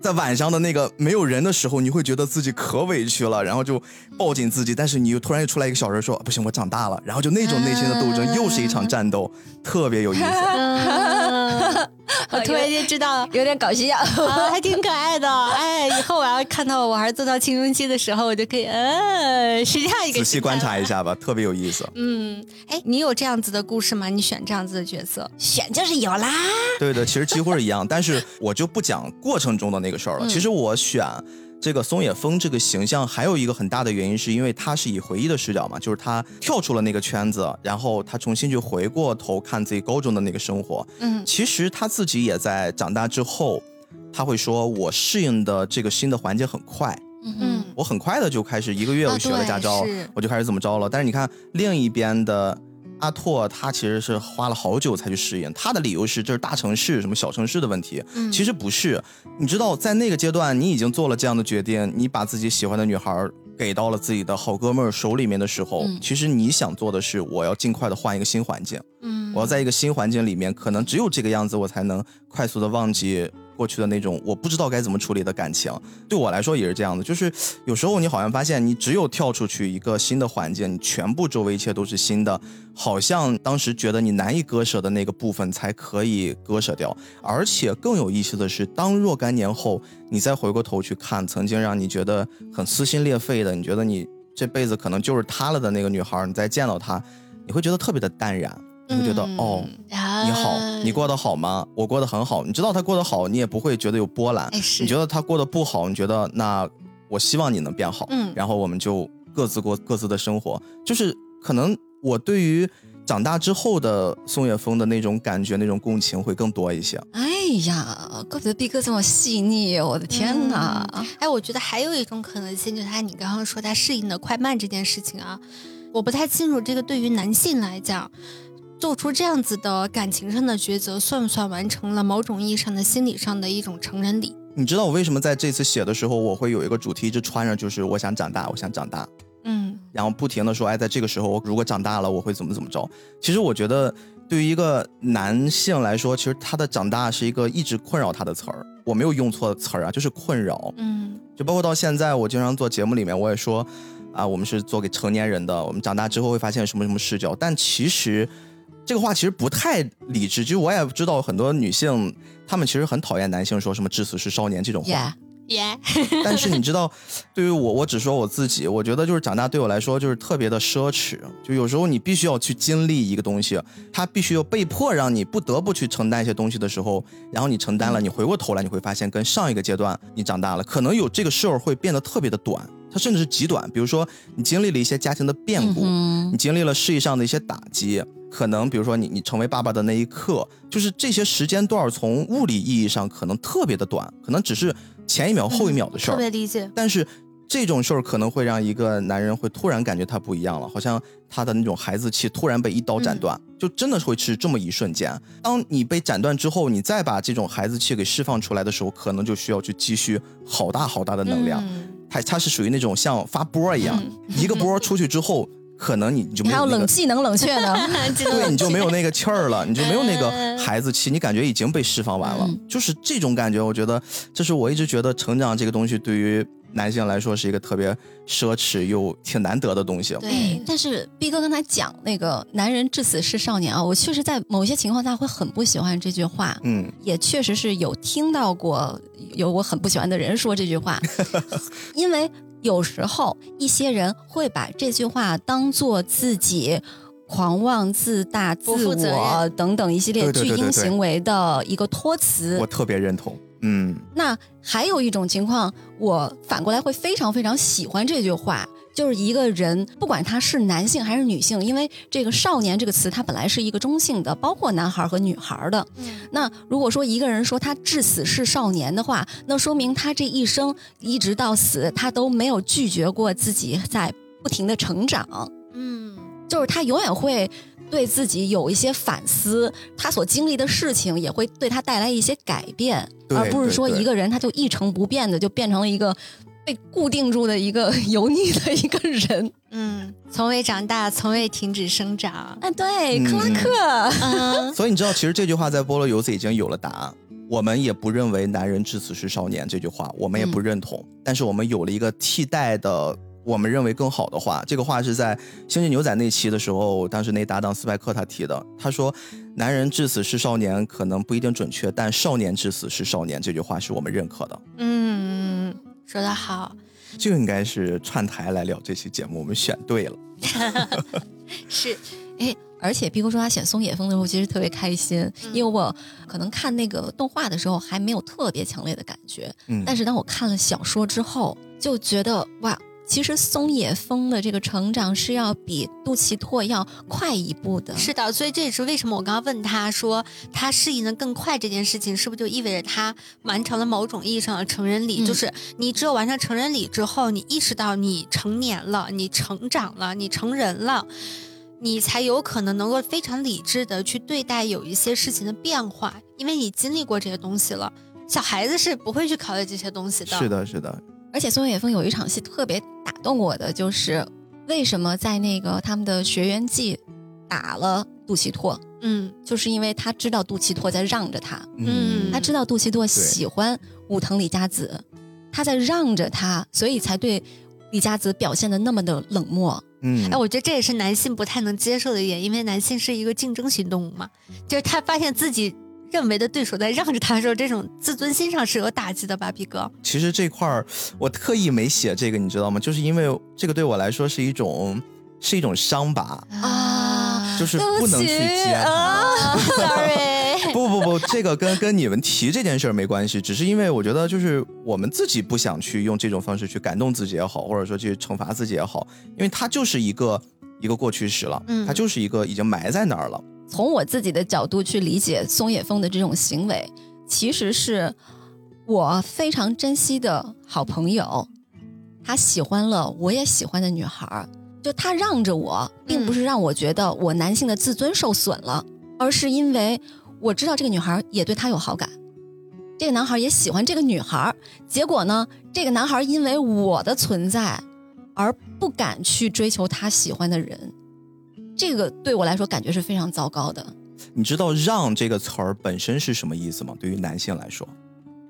在晚上的那个没有人的时候，你会觉得自己可委屈了，然后就抱紧自己，但是你又突然又出来一个小人说不行，我长大了，然后就那种内心的斗争，又是一场战斗，特别有意思。嗯，我突然间知道。有点搞笑。啊，还挺可爱的。哎，以后我要看到我儿子做到青春期的时候，我就可以，嗯，是这样一个。仔细观察一。下吧，特别有意思。嗯，哎，你有这样子的故事吗？你选这样子的角色？选就是有啦。对的，其实几乎是一样，但是我就不讲过程中的那个事儿了。嗯其实我选这个松野枫这个形象还有一个很大的原因，是因为他是以回忆的视角嘛，就是他跳出了那个圈子，然后他重新去回过头看自己高中的那个生活。嗯其实他自己也在长大之后，他会说：“我适应的这个新的环境很快，嗯嗯我很快的就开始一个月啊我学了驾照，我就开始怎么着了。”但是你看另一边的。阿拓他其实是花了好久才去适应，他的理由是这是大城市什么小城市的问题，嗯。其实不是，你知道，在那个阶段，你已经做了这样的决定，你把自己喜欢的女孩给到了自己的好哥们儿手里面的时候，嗯其实你想做的是，我要尽快的换一个新环境，嗯。我要在一个新环境里面，可能只有这个样子，我才能快速的忘记过去的那种我不知道该怎么处理的感情。对我来说也是这样的，就是有时候你好像发现，你只有跳出去一个新的环境，你全部周围一切都是新的，好像当时觉得你难以割舍的那个部分才可以割舍掉。而且更有意思的是，当若干年后，你再回过头去看曾经让你觉得很撕心裂肺的，你觉得你这辈子可能就是她了的那个女孩，你再见到她，你会觉得特别的淡然，你会觉得、哦。你好，你过得好吗？我过得很好。你知道他过得好，你也不会觉得有波澜。哎你觉得他过得不好，你觉得那我希望你能变好。嗯然后我们就各自过各自的生活。就是可能我对于长大之后的宋岳峰的那种感觉、那种共情会更多一些。哎呀，怪不得毕哥这么细腻，我的天哪！哎，我觉得还有一种可能性，就是他你刚刚说他适应的快慢这件事情啊，我不太清楚这个对于男性来讲，做出这样子的感情上的抉择，算不算完成了某种意义上的心理上的一种成人礼？你知道我为什么在这次写的时候，我会有一个主题一直穿着，就是我想长大，我想长大。嗯然后不停的说，哎，在这个时候，我如果长大了，我会怎么怎么着。其实我觉得，对于一个男性来说，其实他的长大是一个一直困扰他的词儿。我没有用错词儿啊，就是困扰。嗯就包括到现在，我经常做节目里面，我也说，啊，我们是做给成年人的，我们长大之后会发现什么什么视角。但其实这个话其实不太理智。就是我也知道很多女性，她们其实很讨厌男性说什么“至死是少年”这种话。但是你知道，对于我，我只说我自己，我觉得就是长大对我来说就是特别的奢侈。就有时候你必须要去经历一个东西，它必须要被迫让你不得不去承担一些东西的时候，然后你承担了，你回过头来你会发现，跟上一个阶段你长大了，可能有这个事儿会变得特别的短，它甚至是极短。比如说你经历了一些家庭的变故，嗯你经历了事业上的一些打击，可能比如说你你成为爸爸的那一刻，就是这些时间段儿从物理意义上可能特别的短，可能只是前一秒后一秒的事特儿。别理解。但是这种事儿可能会让一个男人会突然感觉他不一样了，好像他的那种孩子气突然被一刀斩断，就真的会是这么一瞬间。当你被斩断之后，你再把这种孩子气给释放出来的时候，可能就需要去积蓄好大好大的能量。嗯它它是属于那种像发波一样，一个波出去之后，可能你你就你还有没有那个冷气能冷却呢。对，你就没有那个气儿了，你就没有那个 孩子气，你感觉已经被释放完了，嗯。就是这种感觉。我觉得这是我一直觉得成长这个东西对于男性来说是一个特别奢侈又挺难得的东西。哎对，，但是毕哥刚才讲那个“男人至死是少年”啊，我确实在某些情况下会很不喜欢这句话，嗯，也确实是有听到过有我很不喜欢的人说这句话，因为有时候一些人会把这句话当做自己。狂妄自大、自我等等一系列巨婴行为的一个托词，我特别认同。嗯，那还有一种情况，我反过来会非常非常喜欢这句话，就是一个人不管他是男性还是女性，因为这个“少年”这个词它本来是一个中性的，包括男孩和女孩的。嗯那如果说一个人说他至死是少年的话，那说明他这一生一直到死，他都没有拒绝过自己在不停的成长。嗯就是他永远会对自己有一些反思，他所经历的事情也会对他带来一些改变，而不是说一个人他就一成不变的就变成了一个被固定住的一个 油腻的一个人。嗯，从未长大，从未停止生长。哎，对，嗯克拉克，嗯 所以你知道，其实这句话在菠萝油子已经有了答案。我们也不认为“男人至死是少年”这句话，我们也不认同。但是我们有了一个替代的，我们认为更好的话。这个话是在《星际牛仔》那期的时候，当时那搭档斯派克他提的。他说：“男人至死是少年，可能不一定准确，但少年至死是少年。”这句话是我们认可的。嗯，说得好。就应该是串台来聊这期节目，我们选对了。是，哎，而且毕哥说他选松野枫的时候，其实特别开心，嗯。因为我可能看那个动画的时候还没有特别强烈的感觉，嗯，但是当我看了小说之后，就觉得哇，其实松野枫的这个成长是要比杜琪拓要快一步的。是的，所以这也是为什么我刚刚问他说他适应的更快这件事情，是不是就意味着他完成了某种意义上的成人礼？嗯就是你只有完成成人礼之后，你意识到你成年了，你成长了，你成人了。你才有可能能够非常理智的去对待有一些事情的变化，因为你经历过这些东西了。小孩子是不会去考虑这些东西的。是的，是的，而且松野枫有一场戏特别打动我的，就是为什么在那个他们的学员季打了杜琪拓，嗯就是因为他知道杜琪拓在让着他，嗯他知道杜琪拓喜欢武藤李佳子，他在让着他，所以才对李佳子表现的那么的冷漠。嗯哎，，我觉得这也是男性不太能接受的一点，因为男性是一个竞争型动物嘛，就是他发现自己认为的对手在让着他的时候，这种自尊心上是有打击的吧，毕哥。其实这块儿我特意没写这个，你知道吗？就是因为这个对我来说是一种是一种伤疤，啊就是不不能去起接它。啊，sorry。不不不，这个跟跟你们提这件事儿没关系，只是因为我觉得就是我们自己不想去用这种方式去感动自己也好，或者说去惩罚自己也好，因为它就是一个一个过去式了，嗯它就是一个已经埋在那儿了。从我自己的角度去理解松野枫的这种行为，其实是我非常珍惜的好朋友，他喜欢了我也喜欢的女孩儿，就他让着我，并不是让我觉得我男性的自尊受损了，而是因为我知道这个女孩儿也对他有好感，这个男孩儿也喜欢这个女孩儿，结果呢，这个男孩儿因为我的存在而不敢去追求他喜欢的人。这个对我来说感觉是非常糟糕的。你知道“让”这个词儿本身是什么意思吗？对于男性来说，“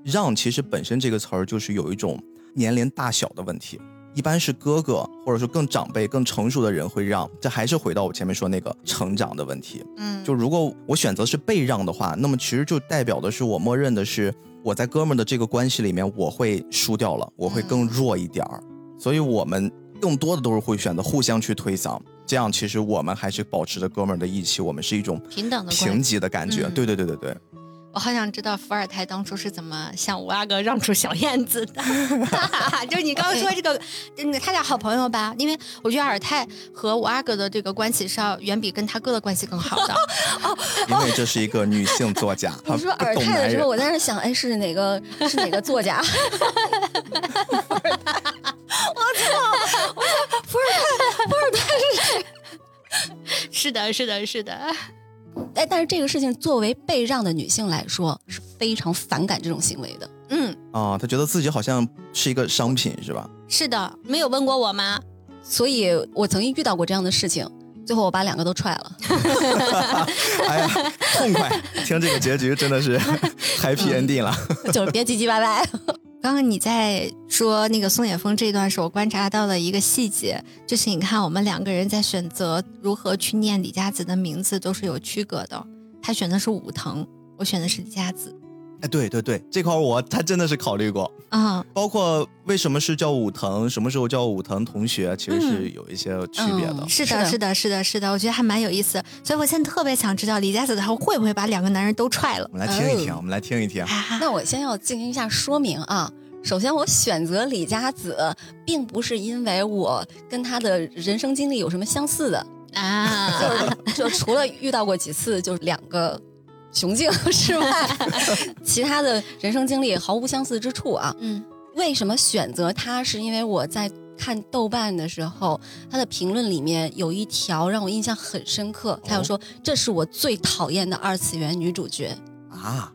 让”其实本身这个词儿就是有一种年龄大小的问题。一般是哥哥或者说更长辈、更成熟的人会让，这还是回到我前面说那个成长的问题。嗯就如果我选择是被让的话，那么其实就代表的是我默认的是我在哥们儿的这个关系里面我会输掉了，我会更弱一点儿，所以我们更多的都是会选择互相去推搡，这样其实我们还是保持着哥们儿的义气，我们是一种平等的平。级的感觉。嗯对对对对对，我好想知道伏尔泰当初是怎么向五阿哥让出小燕子的。就是你刚刚说这个，嗯他俩好朋友吧？因为我觉得尔泰和五阿哥的这个关系是要远比跟他哥的关系更好的。因为这是一个女性作家，你说尔泰的时候。我在那想，哎，是哪个是哪个作家？我操！伏尔泰，伏尔泰是谁是的，是的，是的。哎，但是这个事情作为被让的女性来说，是非常反感这种行为的。嗯，啊，她觉得自己好像是一个商品，是吧？是的，没有问过我吗？所以我曾经遇到过这样的事情，最后我把两个都踹了。哎呀，痛快！听这个结局真的是 happy ending 了。就是别唧唧歪歪。刚刚你在说那个松野峰这段时，我观察到了一个细节，就是你看我们两个人在选择如何去念李佳子的名字都是有区隔的。他选的是武藤，我选的是李佳子。哎，对对对，这块我他真的是考虑过，啊、包括为什么是叫武藤，什么时候叫武藤同学，其实是有一些区别的。嗯是的，是的是的，是的，是的，我觉得还蛮有意思。所以我现在特别想知道李佳子他会不会把两个男人都踹了我。们来听一听，哦我们来听一听。啊那我先要进行一下说明啊。首先，我选择李佳子，并不是因为我跟他的人生经历有什么相似的，啊，就是就除了遇到过几次就是两个雄竞之外，其他的人生经历毫无相似之处啊。嗯为什么选择他？是因为我在看豆瓣的时候，他的评论里面有一条让我印象很深刻，他就说这是我最讨厌的二次元女主角。啊，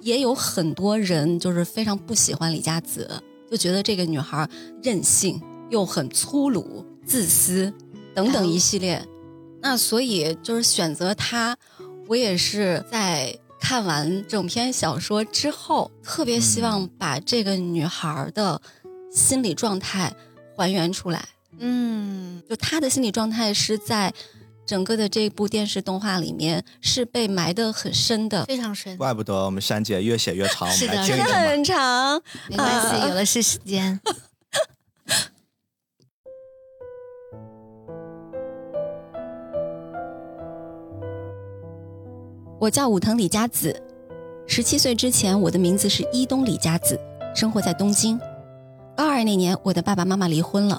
也有很多人就是非常不喜欢李佳子，就觉得这个女孩任性又很粗鲁、自私等等一系列。那所以就是选择她，我也是在看完整篇小说之后，特别希望把这个女孩的心理状态还原出来。嗯就她的心理状态是在整个的这部电视动画里面是被埋得很深的。非常深，怪不得我们珊姐越写越长，我是的们来听一真的。很长，没关系，啊有的是时间。我叫武藤李佳子。十七岁之前，我的名字是伊东李佳子，生活在东京。高二那年，我的爸爸妈妈离婚了，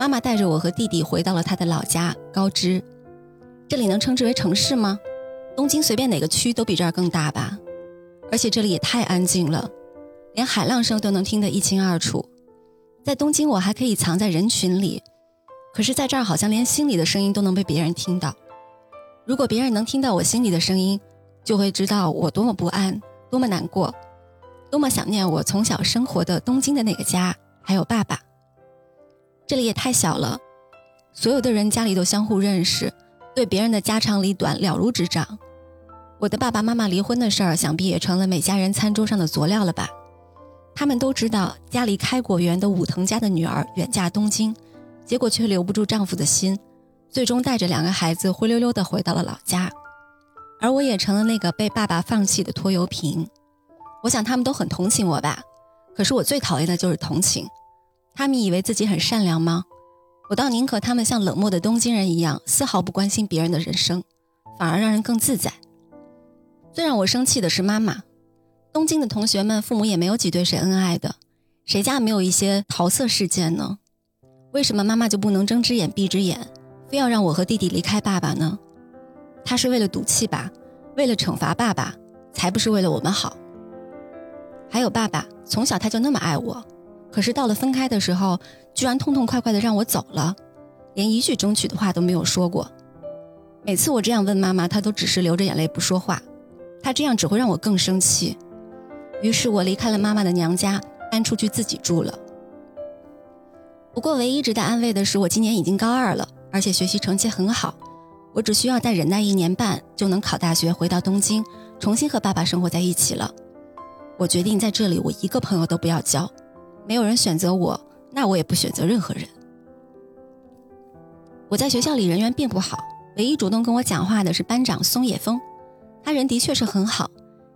妈妈带着我和弟弟回到了她的老家高知。这里能称之为城市吗？东京随便哪个区都比这儿更大吧。而且这里也太安静了，连海浪声都能听得一清二楚。在东京，我还可以藏在人群里，可是在这儿好像连心里的声音都能被别人听到。如果别人能听到我心里的声音，就会知道我多么不安，多么难过，多么想念我从小生活的东京的那个家，还有爸爸。这里也太小了，所有的人家里都相互认识，对别人的家长里短了如指掌。我的爸爸妈妈离婚的事儿，想必也成了每家人餐桌上的佐料了吧？他们都知道家里开果园的武藤家的女儿远嫁东京，结果却留不住丈夫的心，最终带着两个孩子灰溜溜的回到了老家。而我也成了那个被爸爸放弃的拖油瓶。我想他们都很同情我吧，可是我最讨厌的就是同情。他们以为自己很善良吗？我倒宁可他们像冷漠的东京人一样，丝毫不关心别人的人生，反而让人更自在。最让我生气的是妈妈。东京的同学们父母也没有几对是恩爱的，谁家没有一些桃色事件呢？为什么妈妈就不能睁只眼闭只眼，非要让我和弟弟离开爸爸呢？他是为了赌气吧，为了惩罚爸爸，才不是为了我们好。还有爸爸，从小他就那么爱我，可是到了分开的时候，居然痛痛快快的让我走了，连一句争取的话都没有说过。每次我这样问妈妈，她都只是流着眼泪不说话。她这样只会让我更生气。于是我离开了妈妈的娘家，搬出去自己住了。不过唯一值得安慰的是，我今年已经高二了，而且学习成绩很好。我只需要再忍耐一年半，就能考大学，回到东京，重新和爸爸生活在一起了。我决定在这里，我一个朋友都不要交。没有人选择我，那我也不选择任何人。我在学校里人缘并不好，唯一主动跟我讲话的是班长松野枫，他人的确是很好，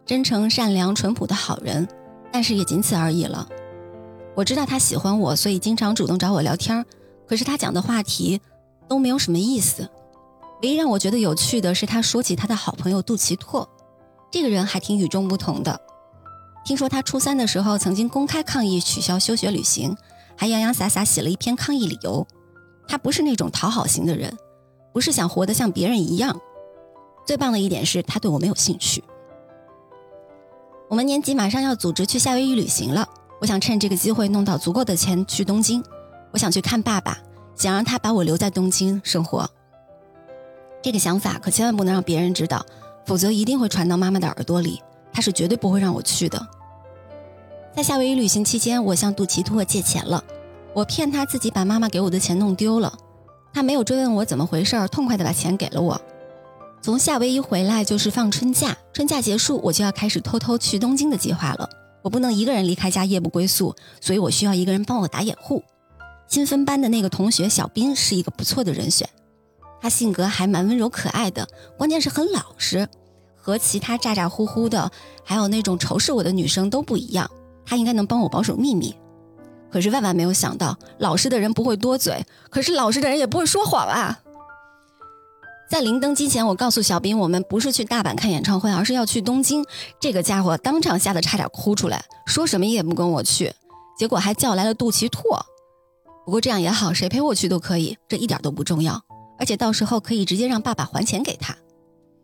真诚、善良、淳朴的好人，但是也仅此而已了。我知道他喜欢我，所以经常主动找我聊天可是他讲的话题都没有什么意思。唯一让我觉得有趣的是，他说起他的好朋友杜奇拓，这个人还挺与众不同的。听说他初三的时候曾经公开抗议取消休学旅行，还洋洋洒洒写了一篇抗议理由。他不是那种讨好型的人，不是想活得像别人一样。最棒的一点是他对我没有兴趣。我们年级马上要组织去夏威夷旅行了，我想趁这个机会弄到足够的钱去东京。我想去看爸爸，想让他把我留在东京生活。这个想法可千万不能让别人知道，否则一定会传到妈妈的耳朵里。她是绝对不会让我去的。在夏威夷旅行期间，我向杜奇托借钱了，我骗他自己把妈妈给我的钱弄丢了。他没有追问我怎么回事儿，痛快的把钱给了我。从夏威夷回来就是放春假，春假结束我就要开始偷偷去东京的计划了。我不能一个人离开家夜不归宿，所以我需要一个人帮我打掩护。新分班的那个同学小斌是一个不错的人选。他性格还蛮温柔可爱的，关键是很老实，和其他咋咋呼呼的，还有那种仇视我的女生都不一样。他应该能帮我保守秘密。可是万万没有想到，老实的人不会多嘴，可是老实的人也不会说谎啊。在临登机前，我告诉小斌，我们不是去大阪看演唱会，而是要去东京。这个家伙当场吓得差点哭出来，说什么也不跟我去，结果还叫来了肚脐拓。不过这样也好，谁陪我去都可以，这一点都不重要。而且到时候可以直接让爸爸还钱给他。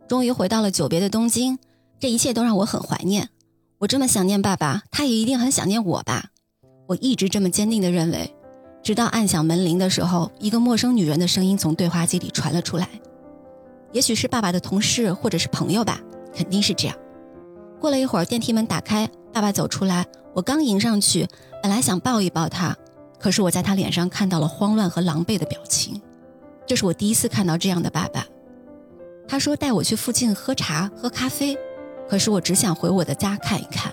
终于回到了久别的东京，这一切都让我很怀念。我这么想念爸爸，他也一定很想念我吧？我一直这么坚定地认为，直到按响门铃的时候，一个陌生女人的声音从对话机里传了出来。也许是爸爸的同事或者是朋友吧，肯定是这样。过了一会儿，电梯门打开，爸爸走出来。我刚迎上去，本来想抱一抱他，可是我在他脸上看到了慌乱和狼狈的表情。这是我第一次看到这样的爸爸。他说带我去附近喝茶、喝咖啡，可是我只想回我的家看一看，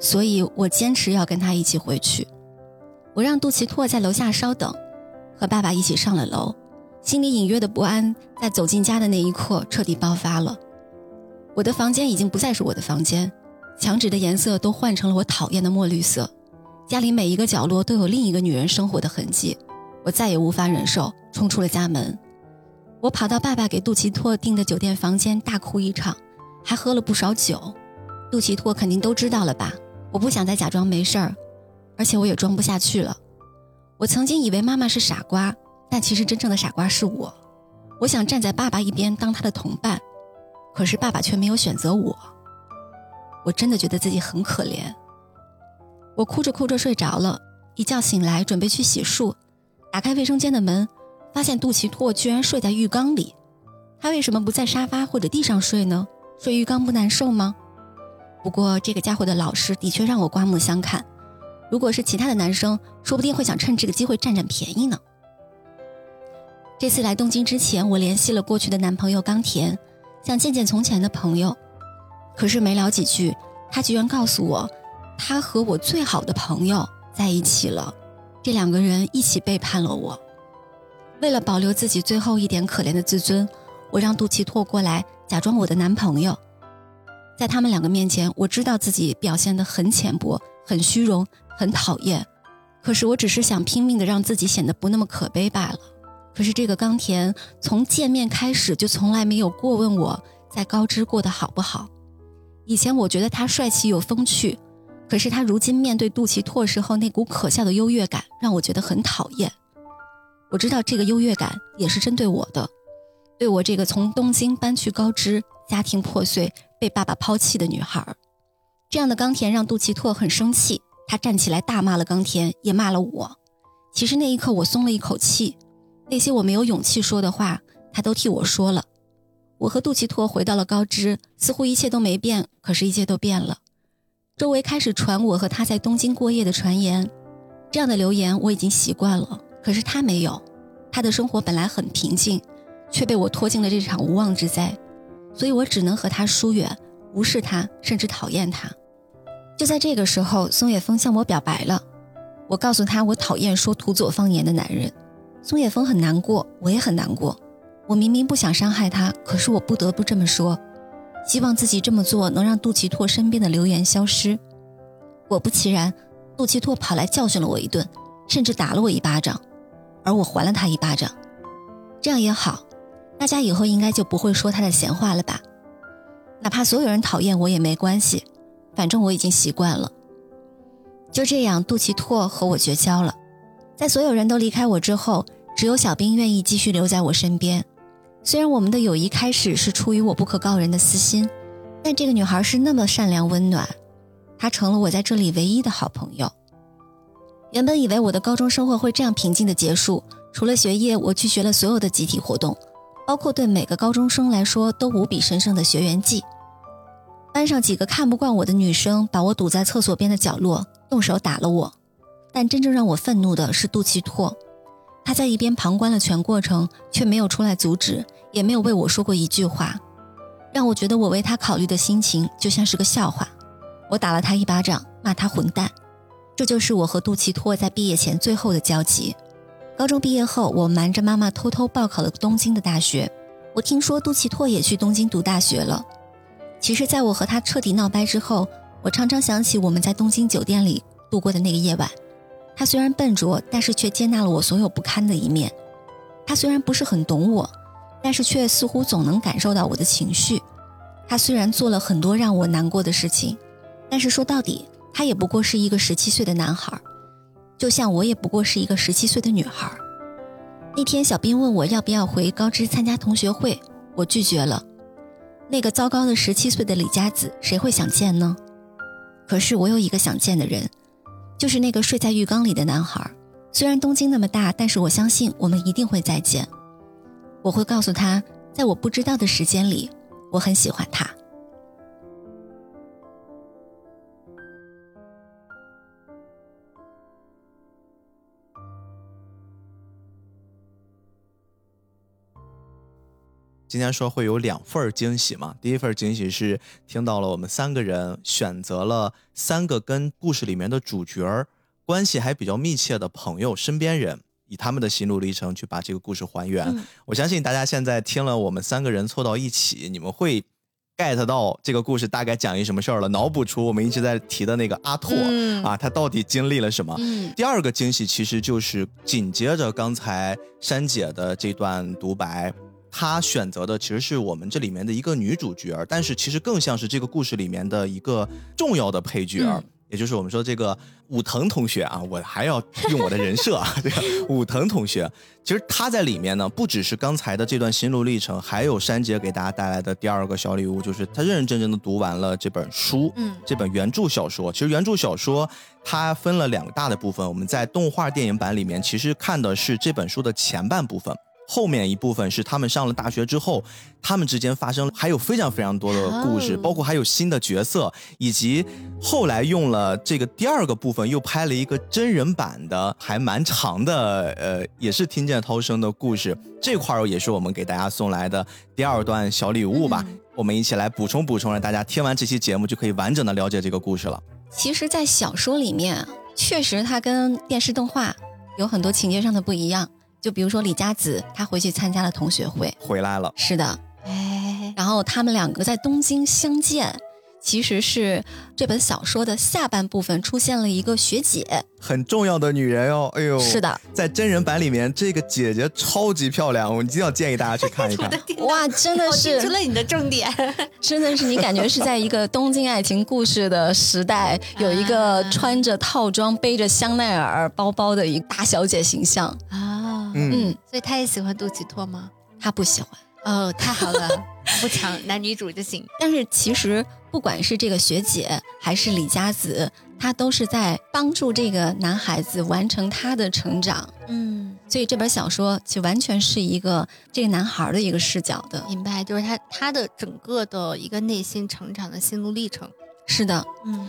所以我坚持要跟他一起回去。我让杜奇拓在楼下稍等，和爸爸一起上了楼。心里隐约的不安在走进家的那一刻彻底爆发了。我的房间已经不再是我的房间，墙纸的颜色都换成了我讨厌的墨绿色，家里每一个角落都有另一个女人生活的痕迹。我再也无法忍受，冲出了家门。我跑到爸爸给杜奇拓订的酒店房间，大哭一场，还喝了不少酒。杜琪拓肯定都知道了吧？我不想再假装没事儿，而且我也装不下去了。我曾经以为妈妈是傻瓜，但其实真正的傻瓜是我。我想站在爸爸一边当他的同伴，可是爸爸却没有选择我。我真的觉得自己很可怜。我哭着哭着睡着了，一觉醒来准备去洗漱，打开卫生间的门，发现杜琪拓居然睡在浴缸里。他为什么不在沙发或者地上睡呢？睡浴缸不难受吗？不过这个家伙的老师的确让我刮目相看。如果是其他的男生，说不定会想趁这个机会占占便宜呢。这次来东京之前，我联系了过去的男朋友冈田，想见见从前的朋友。可是没聊几句，他居然告诉我，他和我最好的朋友在一起了，这两个人一起背叛了我。为了保留自己最后一点可怜的自尊，我让杜琪拓过来假装我的男朋友。在他们两个面前，我知道自己表现得很浅薄、很虚荣、很讨厌。可是我只是想拼命的让自己显得不那么可悲罢了。可是这个冈田从见面开始就从来没有过问我在高知过得好不好。以前我觉得他帅气有风趣，可是他如今面对杜琪拓时候那股可笑的优越感，让我觉得很讨厌。我知道这个优越感也是针对我的，对我这个从东京搬去高知、家庭破碎。被爸爸抛弃的女孩，这样的冈田让杜琪拓很生气。他站起来大骂了冈田，也骂了我。其实那一刻我松了一口气，那些我没有勇气说的话，他都替我说了。我和杜琪拓回到了高知，似乎一切都没变，可是一切都变了。周围开始传我和他在东京过夜的传言，这样的流言我已经习惯了。可是他没有，他的生活本来很平静，却被我拖进了这场无妄之灾。所以我只能和他疏远，无视他，甚至讨厌他。就在这个时候，松野枫向我表白了。我告诉他，我讨厌说土佐方言的男人。松野枫很难过，我也很难过。我明明不想伤害他，可是我不得不这么说。希望自己这么做能让杜琪拓身边的流言消失。果不其然，杜琪拓跑来教训了我一顿，甚至打了我一巴掌，而我还了他一巴掌。这样也好。大家以后应该就不会说他的闲话了吧？哪怕所有人讨厌我也没关系，反正我已经习惯了。就这样，杜琪拓和我绝交了。在所有人都离开我之后，只有小兵愿意继续留在我身边。虽然我们的友谊开始是出于我不可告人的私心，但这个女孩是那么善良温暖，她成了我在这里唯一的好朋友。原本以为我的高中生活会这样平静的结束，除了学业，我去学了所有的集体活动。包括对每个高中生来说都无比神圣的学员季。班上几个看不惯我的女生把我堵在厕所边的角落，动手打了我。但真正让我愤怒的是杜琪拓，他在一边旁观了全过程，却没有出来阻止，也没有为我说过一句话，让我觉得我为他考虑的心情就像是个笑话。我打了他一巴掌，骂他混蛋。这就是我和杜琪拓在毕业前最后的交集。高中毕业后，我瞒着妈妈偷偷报考了东京的大学。我听说杜琪拓也去东京读大学了。其实，在我和他彻底闹掰之后，我常常想起我们在东京酒店里度过的那个夜晚。他虽然笨拙，但是却接纳了我所有不堪的一面。他虽然不是很懂我，但是却似乎总能感受到我的情绪。他虽然做了很多让我难过的事情，但是说到底，他也不过是一个十七岁的男孩。就像我也不过是一个十七岁的女孩。那天，小兵问我要不要回高知参加同学会，我拒绝了。那个糟糕的十七岁的李佳子，谁会想见呢？可是我有一个想见的人，就是那个睡在浴缸里的男孩。虽然东京那么大，但是我相信我们一定会再见。我会告诉他，在我不知道的时间里，我很喜欢他。今天说会有两份惊喜嘛？第一份惊喜是听到了我们三个人选择了三个跟故事里面的主角关系还比较密切的朋友、身边人，以他们的心路历程去把这个故事还原。我相信大家现在听了我们三个人凑到一起，你们会 get 到这个故事大概讲一什么事儿了，脑补出我们一直在提的那个阿拓啊，他到底经历了什么？第二个惊喜其实就是紧接着刚才珊姐的这段独白。他选择的其实是我们这里面的一个女主角，但是其实更像是这个故事里面的一个重要的配角。嗯也就是我们说这个武藤同学啊，我还要用我的人设啊，这个武藤同学，其实他在里面呢，不只是刚才的这段心路历程，还有珊姐给大家带来的第二个小礼物，就是他认认真真的读完了这本书，嗯这本原著小说。其实原著小说它分了两个大的部分，我们在动画电影版里面其实看的是这本书的前半部分。后面一部分是他们上了大学之后，他们之间发生还有非常非常多的故事，哦包括还有新的角色，以及后来用了这个第二个部分又拍了一个真人版的，还蛮长的，呃，也是听见涛声的故事。这块儿也是我们给大家送来的第二段小礼物吧，嗯我们一起来补充补充，让大家听完这期节目就可以完整的了解这个故事了。其实，在小说里面，确实它跟电视动画有很多情节上的不一样。就比如说李佳子，她回去参加了同学会，回来了，是的，哎，然后他们两个在东京相见，其实是这本小说的下半部分出现了一个学姐，很重要的女人哦，哎呦，是的，在真人版里面，这个姐姐超级漂亮，我一定要建议大家去看一看 哇，真的是住了你的重点。真的是你感觉是在一个东京爱情故事的时代，有一个穿着套装、背着香奈儿包包的一个大小姐形象。啊，嗯，嗯，所以他也喜欢杜琪拓吗？她不喜欢。哦，太好了，不抢 男女主就行。但是其实不管是这个学姐还是李佳子，她都是在帮助这个男孩子完成他的成长。嗯，所以这本小说就完全是一个这个男孩的一个视角的。明白，就是他他的整个的一个内心成长的心路历程。是的，嗯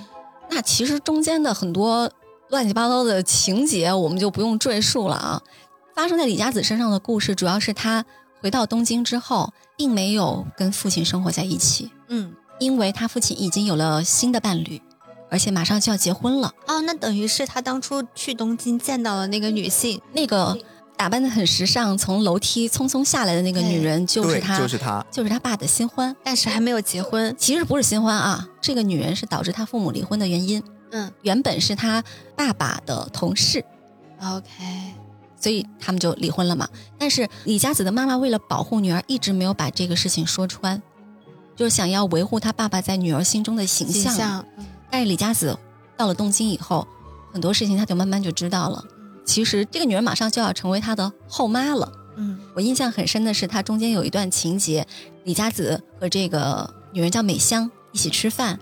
那其实中间的很多乱七八糟的情节，我们就不用赘述了啊。发生在李佳子身上的故事，主要是他回到东京之后，并没有跟父亲生活在一起，嗯，因为他父亲已经有了新的伴侣，而且马上就要结婚了。哦，那等于是他当初去东京见到了那个女性。那个打扮的很时尚，从楼梯匆匆下来的那个女人，就是，他，就是他。就是他爸的新欢。但是还没有结婚。其实不是新欢啊，这个女人是导致他父母离婚的原因。嗯原本是他爸爸的同事，，OK，所以他们就离婚了嘛。但是李佳子的妈妈为了保护女儿，一直没有把这个事情说穿，就是想要维护她爸爸在女儿心中的形象。形象。但是李佳子到了东京以后，很多事情她就慢慢就知道了。其实这个女人马上就要成为她的后妈了。嗯我印象很深的是，她中间有一段情节，李佳子和这个女人叫美香一起吃饭，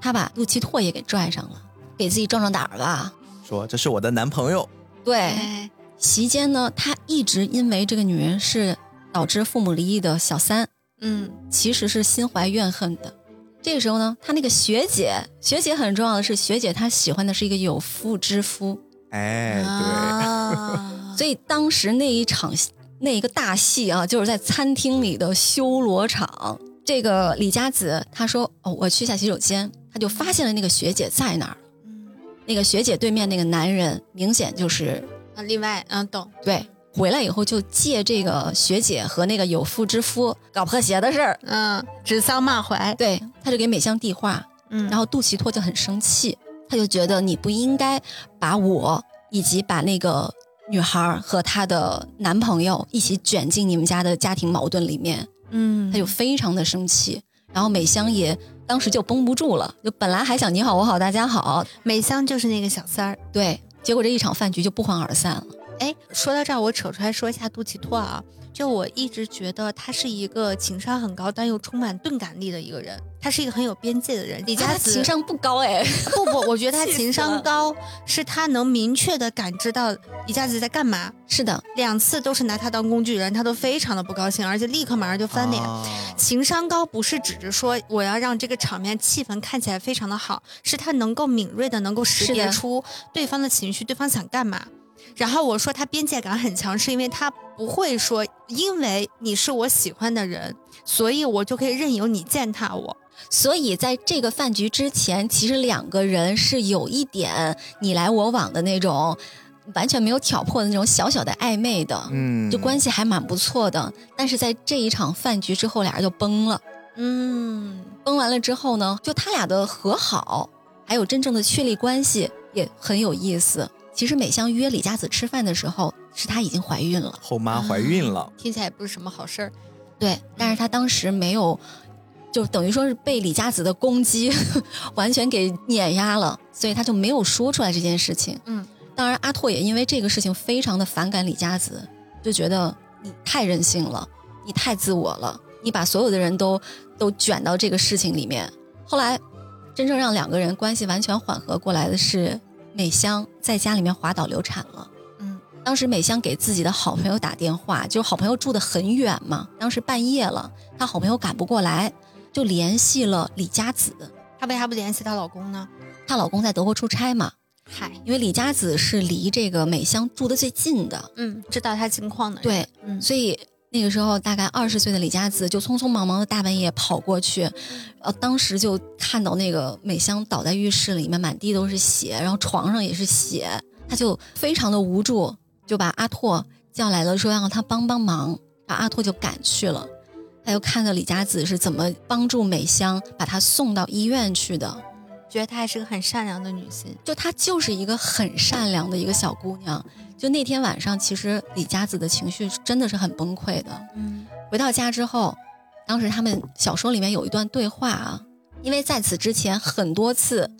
她把陆七拓也给拽上了，给自己壮壮胆儿吧。说这是我的男朋友，对，哎，席间呢，他一直因为这个女人是导致父母离异的小三，嗯其实是心怀怨恨的。这个时候呢，他那个学姐，学姐很重要的是，学姐她喜欢的是一个有妇之夫，哎，对，啊，所以当时那一场那一个大戏啊，就是在餐厅里的修罗场。这个李佳子她说：“哦，我去下洗手间。”她就发现了那个学姐在那儿。嗯那个学姐对面那个男人，明显就是啊，另外，嗯，懂。对。回来以后就借这个学姐和那个有妇之夫搞破鞋的事儿，嗯，指桑骂槐。对，他就给美香递话，嗯，然后杜琪拓就很生气，他就觉得你不应该把我以及把那个女孩和她的男朋友一起卷进你们家的家庭矛盾里面，嗯，他就非常的生气。然后美香也当时就绷不住了，就本来还想你好我好大家好，美香就是那个小三儿。对，结果这一场饭局就不欢而散了。哎，说到这儿，我扯出来说一下杜琪托啊。就我一直觉得他是一个情商很高，但又充满钝感力的一个人。他是一个很有边界的人。李佳子他情商不高哎，不不，我觉得 他情商高，是他能明确的感知到李佳子在干嘛。是的，两次都是拿他当工具人，他都非常的不高兴，而且立刻马上就翻脸。啊情商高不是指着说我要让这个场面气氛看起来非常的好，是他能够敏锐的能够识别出对方的情绪，对方想干嘛。然后我说他边界感很强，是因为他不会说因为你是我喜欢的人，所以我就可以任由你践踏我。所以在这个饭局之前，其实两个人是有一点你来我往的那种，完全没有挑破的那种小小的暧昧的，嗯，就关系还蛮不错的。但是在这一场饭局之后，俩人就崩了。嗯，崩完了之后呢，就他俩的和好，还有真正的确立关系，也很有意思。其实美香约李佳子吃饭的时候，是她已经怀孕了。后妈怀孕了，听起来也不是什么好事儿。对，但是她当时没有，就等于说是被李佳子的攻击 完全给碾压了，所以她就没有说出来这件事情。嗯，当然阿拓也因为这个事情非常的反感李佳子，就觉得你太任性了，你太自我了，你把所有的人都都卷到这个事情里面。后来，真正让两个人关系完全缓和过来的是美香在家里面滑倒流产了。嗯，当时美香给自己的好朋友打电话，就是好朋友住得很远嘛，当时半夜了，她好朋友赶不过来，就联系了李佳子。她为啥不联系她老公呢？她老公在德国出差嘛，嗨，因为李佳子是离这个美香住的最近的，嗯，知道她情况的人，对，嗯，所以那个时候大概二十岁的李佳子就匆匆忙忙的大半夜跑过去，呃，当时就看到那个美香倒在浴室里面，满地都是血，然后床上也是血，他就非常的无助，就把阿拓叫来了，说让他帮帮忙，然后阿拓就赶去了，他又看到李佳子是怎么帮助美香把她送到医院去的，觉得她还是个很善良的女性，就她就是一个很善良的一个小姑娘。就那天晚上，其实李佳子的情绪真的是很崩溃的。嗯回到家之后，当时他们小说里面有一段对话啊，因为在此之前很多次，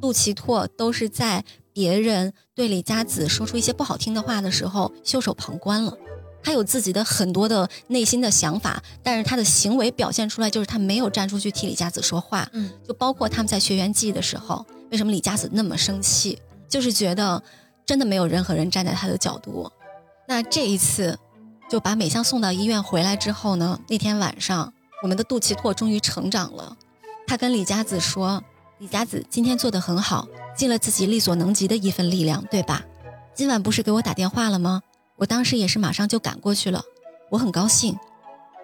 杜琪拓都是在别人对李佳子说出一些不好听的话的时候袖手旁观了。他有自己的很多的内心的想法，但是他的行为表现出来就是他没有站出去替李佳子说话。嗯，就包括他们在学员季的时候，为什么李佳子那么生气，就是觉得真的没有任何人站在他的角度。那这一次，就把美香送到医院回来之后呢，那天晚上，我们的杜琪拓终于成长了。他跟李佳子说：“李佳子今天做的很好，尽了自己力所能及的一份力量，对吧？今晚不是给我打电话了吗？我当时也是马上就赶过去了，我很高兴。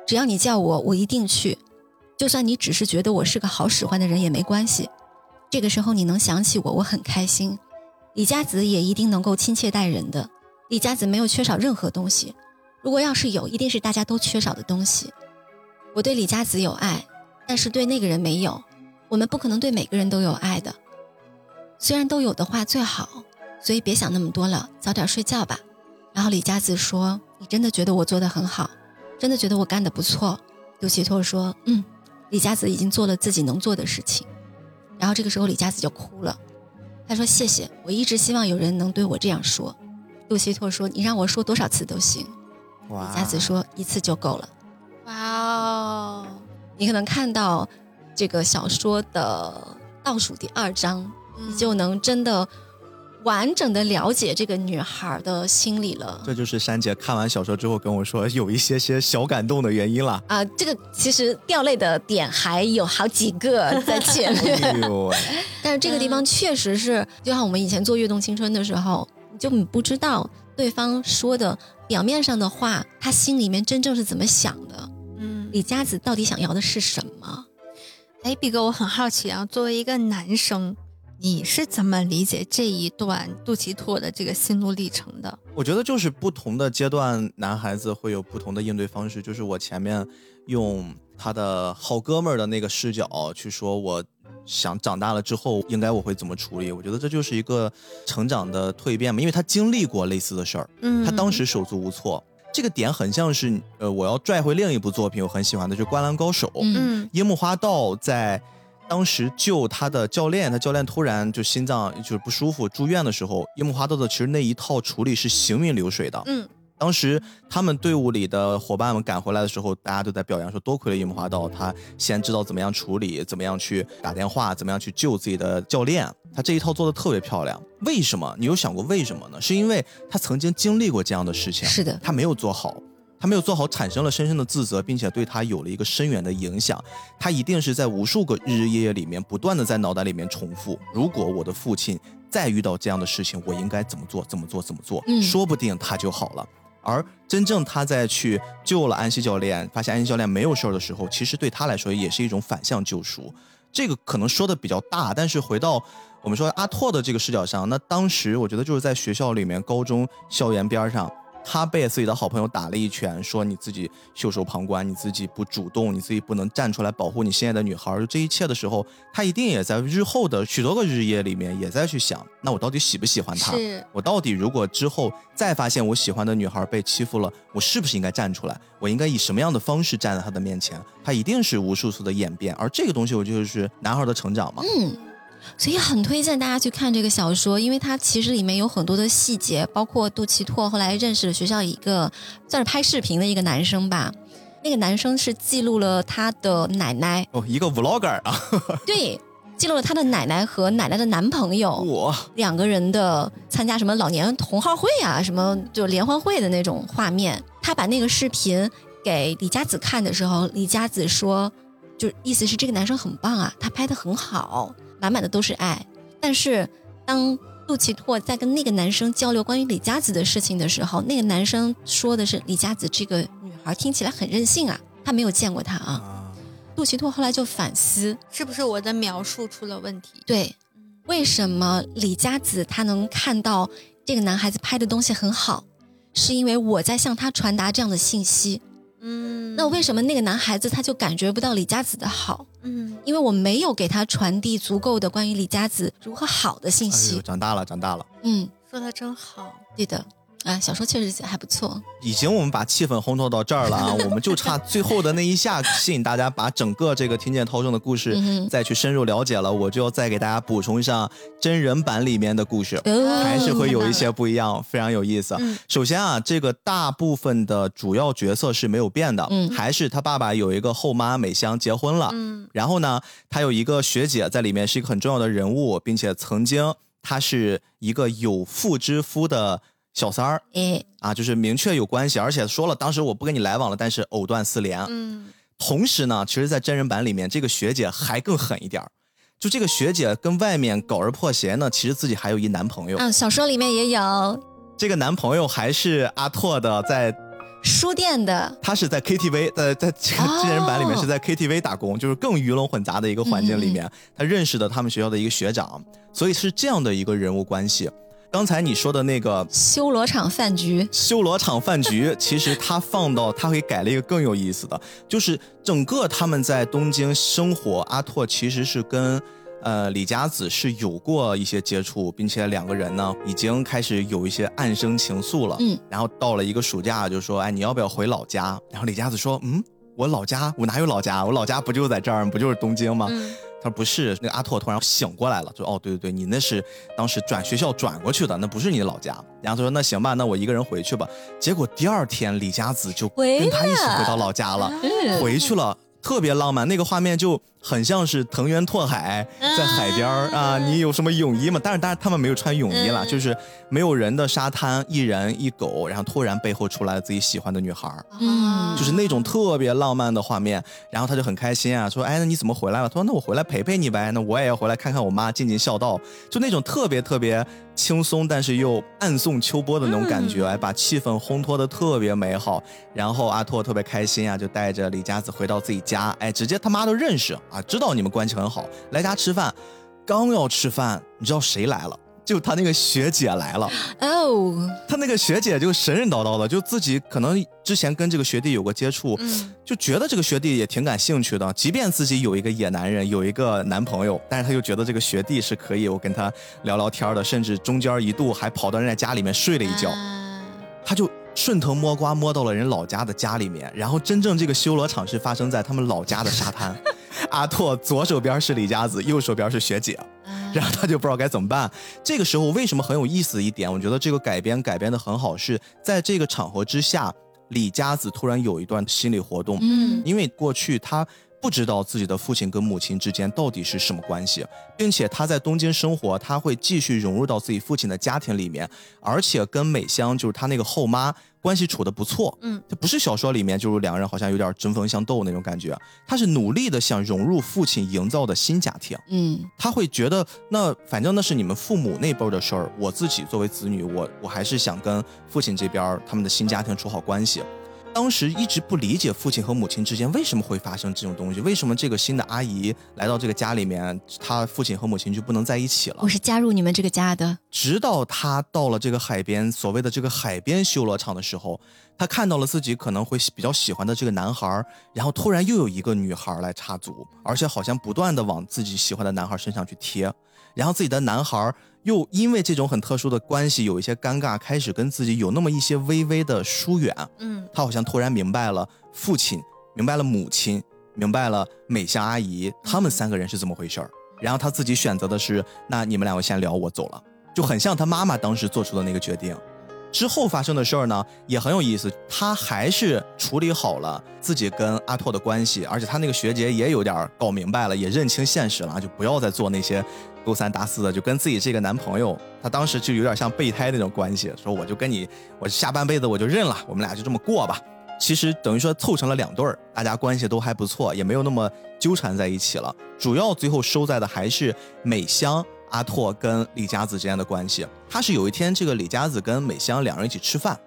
只要你叫我，我一定去。就算你只是觉得我是个好使唤的人也没关系。这个时候你能想起我，我很开心。李佳子也一定能够亲切待人的。李佳子没有缺少任何东西，如果要是有，一定是大家都缺少的东西。我对李佳子有爱，但是对那个人没有。我们不可能对每个人都有爱的，虽然都有的话最好。所以别想那么多了，早点睡觉吧。然后李佳子说：“你真的觉得我做的很好，真的觉得我干的不错。”杜琪拓说：“嗯，李佳子已经做了自己能做的事情。”然后这个时候李佳子就哭了，他说：“谢谢，我一直希望有人能对我这样说。”杜琪拓说：“你让我说多少次都行。”李佳子说：“一次就够了。哇哦，”你可能看到这个小说的倒数第二章，你就能真的完整的了解这个女孩的心理了。这就是珊姐看完小说之后跟我说有一些些小感动的原因了。啊、这个其实掉泪的点还有好几个在前面，哎呦喂，但是这个地方确实是，就像我们以前做《跃动青春》的时候，你就你不知道对方说的表面上的话，他心里面真正是怎么想的。嗯，李佳子到底想要的是什么？哎，毕哥，我很好奇啊，作为一个男生，你是怎么理解这一段杜琪拓的这个心路历程的？我觉得就是不同的阶段，男孩子会有不同的应对方式。就是我前面用他的好哥们儿的那个视角去说，我想长大了之后应该我会怎么处理。我觉得这就是一个成长的蜕变嘛，因为他经历过类似的事儿，嗯他当时手足无措。这个点很像是，呃，我要拽回另一部作品，我很喜欢的，就是《灌篮高手》。嗯嗯樱木花道在当时救他的教练，他教练突然就心脏就是不舒服住院的时候，樱木花道的其实那一套处理是行云流水的。嗯当时他们队伍里的伙伴们赶回来的时候，大家都在表扬说，多亏了樱木花道，他先知道怎么样处理，怎么样去打电话，怎么样去救自己的教练，他这一套做的特别漂亮。为什么？你有想过为什么呢？是因为他曾经经历过这样的事情，是的他没有做好。他没有做好，产生了深深的自责，并且对他有了一个深远的影响。他一定是在无数个日日夜夜里面，不断的在脑袋里面重复：如果我的父亲再遇到这样的事情，我应该怎么做？怎么做？怎么做？嗯说不定他就好了。而真正他在去救了安西教练，发现安西教练没有事儿的时候，其实对他来说也是一种反向救赎。这个可能说的比较大，但是回到我们说阿拓的这个视角上，那当时我觉得就是在学校里面，高中校园边上，他被自己的好朋友打了一拳，说你自己袖手旁观，你自己不主动，你自己不能站出来保护你心爱的女孩，就这一切的时候，他一定也在日后的许多个日夜里面也在去想，那我到底喜不喜欢她？我到底如果之后再发现我喜欢的女孩被欺负了，我是不是应该站出来？我应该以什么样的方式站在她的面前？他一定是无数次的演变，而这个东西我就是男孩的成长嘛。嗯，所以很推荐大家去看这个小说，因为它其实里面有很多的细节，包括杜琪拓后来认识了学校一个算是拍视频的一个男生吧。那个男生是记录了他的奶奶，哦，一个 vlogger 啊，对，记录了他的奶奶和奶奶的男朋友我两个人的参加什么老年同好会啊，什么就联欢会的那种画面。他把那个视频给李佳子看的时候，李佳子说，就意思是这个男生很棒啊，他拍的很好，满满的都是爱。但是当杜琪拓在跟那个男生交流关于李佳子的事情的时候，那个男生说的是李佳子这个女孩听起来很任性啊，他没有见过她啊。啊，杜琪拓后来就反思，是不是我的描述出了问题？对，为什么李佳子她能看到这个男孩子拍的东西很好，是因为我在向他传达这样的信息。嗯，那为什么那个男孩子他就感觉不到李佳子的好？嗯因为我没有给他传递足够的关于李佳子如何好的信息。长大了，长大了。嗯，说的真好，对的。啊，小说确实还不错。已经我们把气氛烘托到这儿了啊，我们就差最后的那一下，吸引大家把整个这个听见涛声的故事再去深入了解了。我就要再给大家补充一下真人版里面的故事。哦还是会有一些不一样，非常有意思。嗯首先啊，这个大部分的主要角色是没有变的，嗯还是他爸爸有一个后妈美香结婚了，嗯然后呢，他有一个学姐在里面是一个很重要的人物，并且曾经他是一个有妇之夫的小三儿哎，啊，就是明确有关系，而且说了当时我不跟你来往了，但是藕断丝连。嗯同时呢，其实，在真人版里面，这个学姐还更狠一点儿。就这个学姐跟外面搞着破鞋呢，其实自己还有一男朋友，嗯，小说里面也有这个男朋友还是阿拓的在书店的，他是在 KTV，在在这个哦真人版里面是在 KTV 打工，就是更鱼龙混杂的一个环境里面，他认识的他们学校的一个学长，所以是这样的一个人物关系。刚才你说的那个修罗场饭局。修罗场饭局，其实他放到他会改了一个更有意思的，就是整个他们在东京生活，阿拓其实是跟。呃，李佳子是有过一些接触，并且两个人呢已经开始有一些暗生情愫了。嗯，然后到了一个暑假，就说：“哎，你要不要回老家？”然后李佳子说：“嗯，我老家，我哪有老家？我老家不就在这儿，不就是东京吗？”嗯他说：“不是。”那个阿拓突然醒过来了，说：“哦，对对对，你那是当时转学校转过去的，那不是你的老家。”然后他说：“那行吧，那我一个人回去吧。”结果第二天，李佳子就跟他一起回到老家了，嗯回去了。特别浪漫，那个画面就很像是藤原拓海在海边儿啊，你有什么泳衣吗？但是当然他们没有穿泳衣了，嗯就是没有人的沙滩，一人一狗，然后突然背后出来了自己喜欢的女孩儿，嗯就是那种特别浪漫的画面。然后他就很开心啊，说：“哎，那你怎么回来了？”他说：“那我回来陪陪你呗，那我也要回来看看我妈，尽尽孝道。”就那种特别特别轻松，但是又暗送秋波的那种感觉，哎，把气氛烘托的特别美好。然后阿拓特别开心啊，就带着李佳子回到自己家，哎，直接他妈都认识啊，知道你们关系很好，来家吃饭。刚要吃饭，你知道谁来了？就他那个学姐来了。哦，他那个学姐就神神叨叨的，就自己可能之前跟这个学弟有过接触，嗯就觉得这个学弟也挺感兴趣的。即便自己有一个野男人，有一个男朋友，但是他又觉得这个学弟是可以我跟他聊聊天的，甚至中间一度还跑到人家家里面睡了一觉。啊他就顺藤摸瓜摸到了人老家的家里面，然后真正这个修罗场是发生在他们老家的沙滩。阿拓左手边是李佳子，右手边是学姐。啊然后他就不知道该怎么办。这个时候为什么很有意思一点，我觉得这个改编改编的很好，是在这个场合之下，李佳子突然有一段心理活动，嗯因为过去他不知道自己的父亲跟母亲之间到底是什么关系，并且他在东京生活，他会继续融入到自己父亲的家庭里面，而且跟美香就是他那个后妈关系处的不错。嗯，这不是小说里面就是两个人好像有点针锋相斗那种感觉，他是努力的想融入父亲营造的新家庭。嗯他会觉得，那反正那是你们父母那辈儿的事儿，我自己作为子女，我我还是想跟父亲这边儿他们的新家庭处好关系。当时一直不理解父亲和母亲之间为什么会发生这种东西，为什么这个新的阿姨来到这个家里面，他父亲和母亲就不能在一起了我？是加入你们这个家的。直到他到了这个海边，所谓的这个海边修罗场的时候，他看到了自己可能会比较喜欢的这个男孩儿，然后突然又有一个女孩儿来插足，而且好像不断的往自己喜欢的男孩儿身上去贴，然后自己的男孩儿又因为这种很特殊的关系有一些尴尬，开始跟自己有那么一些微微的疏远。嗯他好像突然明白了父亲，明白了母亲，明白了美香阿姨，他们三个人是怎么回事儿。然后他自己选择的是，那你们两个先聊，我走了，就很像他妈妈当时做出的那个决定。之后发生的事儿呢，也很有意思。他还是处理好了自己跟阿拓的关系，而且他那个学姐也有点搞明白了，也认清现实了，就不要再做那些勾三搭四的，就跟自己这个男朋友，他当时就有点像备胎那种关系，说我就跟你，我下半辈子我就认了，我们俩就这么过吧。其实等于说凑成了两对儿，大家关系都还不错，也没有那么纠缠在一起了。主要最后收在的还是美香、阿拓跟李佳子之间的关系。他是有一天，这个李佳子跟美香两人一起吃饭，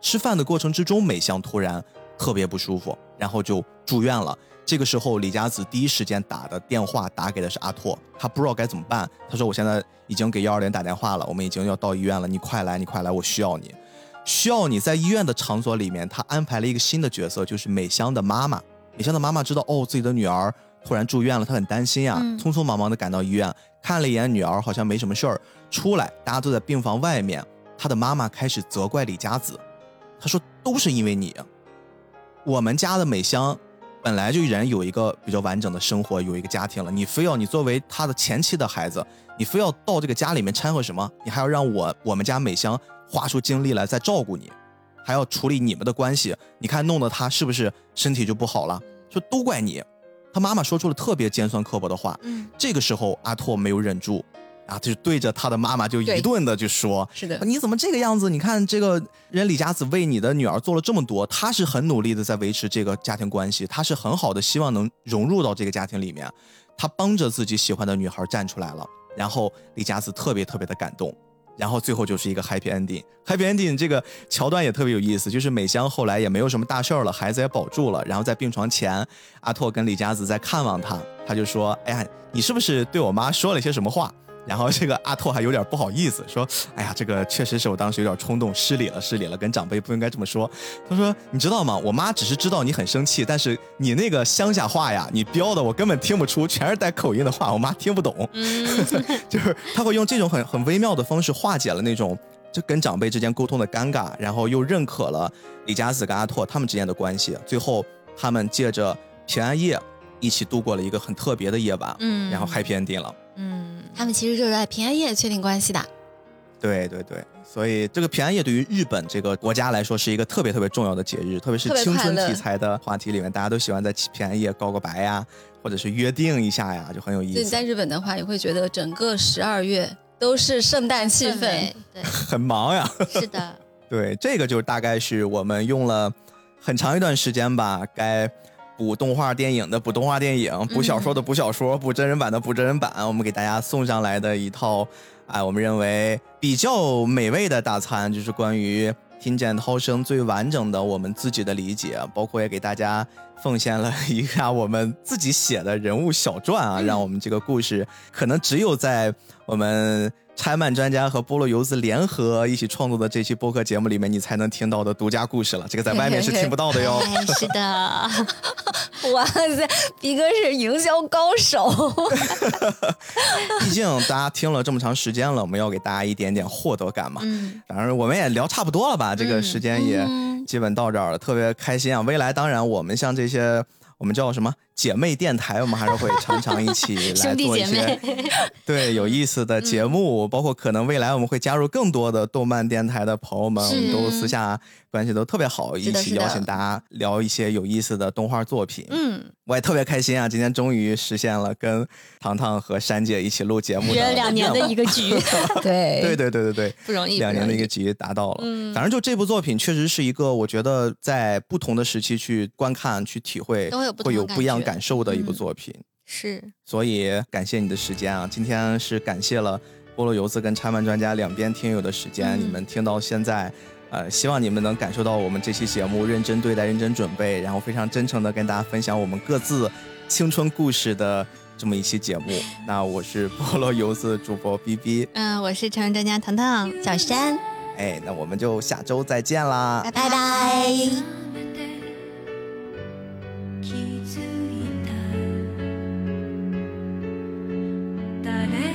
吃饭的过程之中，美香突然特别不舒服，然后就住院了。这个时候，李佳子第一时间打的电话打给的是阿拓，他不知道该怎么办。他说：“我现在已经给幺二零打电话了，我们已经要到医院了，你快来，你快来，我需要你。”需要你在医院的场所里面，他安排了一个新的角色，就是美香的妈妈。美香的妈妈知道哦，自己的女儿突然住院了，她很担心呀、嗯匆匆忙忙的赶到医院，看了一眼女儿，好像没什么事儿，出来，大家都在病房外面，她的妈妈开始责怪李佳子，她说都是因为你，我们家的美香本来就人有一个比较完整的生活，有一个家庭了，你非要你作为他的前妻的孩子，你非要到这个家里面掺和什么？你还要让我我们家美香花出精力来再照顾你，还要处理你们的关系，你看弄得他是不是身体就不好了？说都怪你。他妈妈说出了特别尖酸刻薄的话，嗯这个时候阿拓没有忍住，啊，就对着他的妈妈就一顿的就说，是的，你怎么这个样子？你看这个人李佳子为你的女儿做了这么多，她是很努力的在维持这个家庭关系，她是很好的希望能融入到这个家庭里面，他帮着自己喜欢的女孩站出来了，然后李佳子特别特别的感动。然后最后就是一个 happy ending。happy ending 这个桥段也特别有意思，就是美香后来也没有什么大事儿了，孩子也保住了。然后在病床前，阿拓跟李佳子在看望他，他就说：“哎呀，你是不是对我妈说了些什么话？”然后这个阿拓还有点不好意思，说：“哎呀，这个确实是我当时有点冲动，失礼了，失礼了，跟长辈不应该这么说。”他说：“你知道吗？我妈只是知道你很生气，但是你那个乡下话呀，你标的我根本听不出，全是带口音的话，我妈听不懂。嗯，就是他会用这种很很微妙的方式化解了那种就跟长辈之间沟通的尴尬，然后又认可了李佳子跟阿拓他们之间的关系。最后，他们借着平安夜一起度过了一个很特别的夜晚，嗯然后 happy ending 了。嗯，他们其实就是在平安夜确定关系的。对对对，所以这个平安夜对于日本这个国家来说是一个特别特别重要的节日，特别是青春题材的话题里面，大家都喜欢在平安夜告个白呀，或者是约定一下呀，就很有意思。所以在日本的话，你会觉得整个十二月都是圣诞气氛。围，对，很忙呀。是的，对，这个就大概是我们用了很长一段时间吧，该补动画电影的补动画电影，补小说的补小说，补真人版的补真人版，我们给大家送上来的一套，哎，我们认为比较美味的大餐，就是关于。听见涛声最完整的我们自己的理解，包括也给大家奉献了一下我们自己写的人物小传啊，让我们这个故事可能只有在我们拆漫专家和菠萝油子联合一起创作的这期播客节目里面，你才能听到的独家故事了。这个在外面是听不到的哟。哎，是的，哇塞，逼哥是营销高手。毕竟大家听了这么长时间了，我们要给大家一点点获得感嘛。嗯，当然，我们也聊差不多了吧，这个时间也嗯基本到这儿了，特别开心啊！未来当然，我们像这些我们叫什么姐妹电台，我们还是会常常一起 来做一些，对有意思的节目，包括可能未来我们会加入更多的动漫电台的朋友们，我们都私下关系都特别好，一起邀请大家聊一些有意思的动画作品。嗯，我也特别开心啊！今天终于实现了跟糖糖和珊姐一起录节目两年的一个个局，对对对对对对，不容易，两年的一个局达到了。嗯反正就这部作品确实是一个，我觉得在不同的时期去观看、去体会，都会有不同会有不一样感受的一部嗯作品。是，所以感谢你的时间啊！今天是感谢了菠萝游子跟拆漫专家两边听友的时间，嗯你们听到现在。呃，希望你们能感受到我们这期节目认真对待、认真准备，然后非常真诚的跟大家分享我们各自青春故事的这么一期节目。那我是菠萝游子主播 B B，嗯，我是成人专家糖糖，小山，哎，那我们就下周再见啦，拜拜誰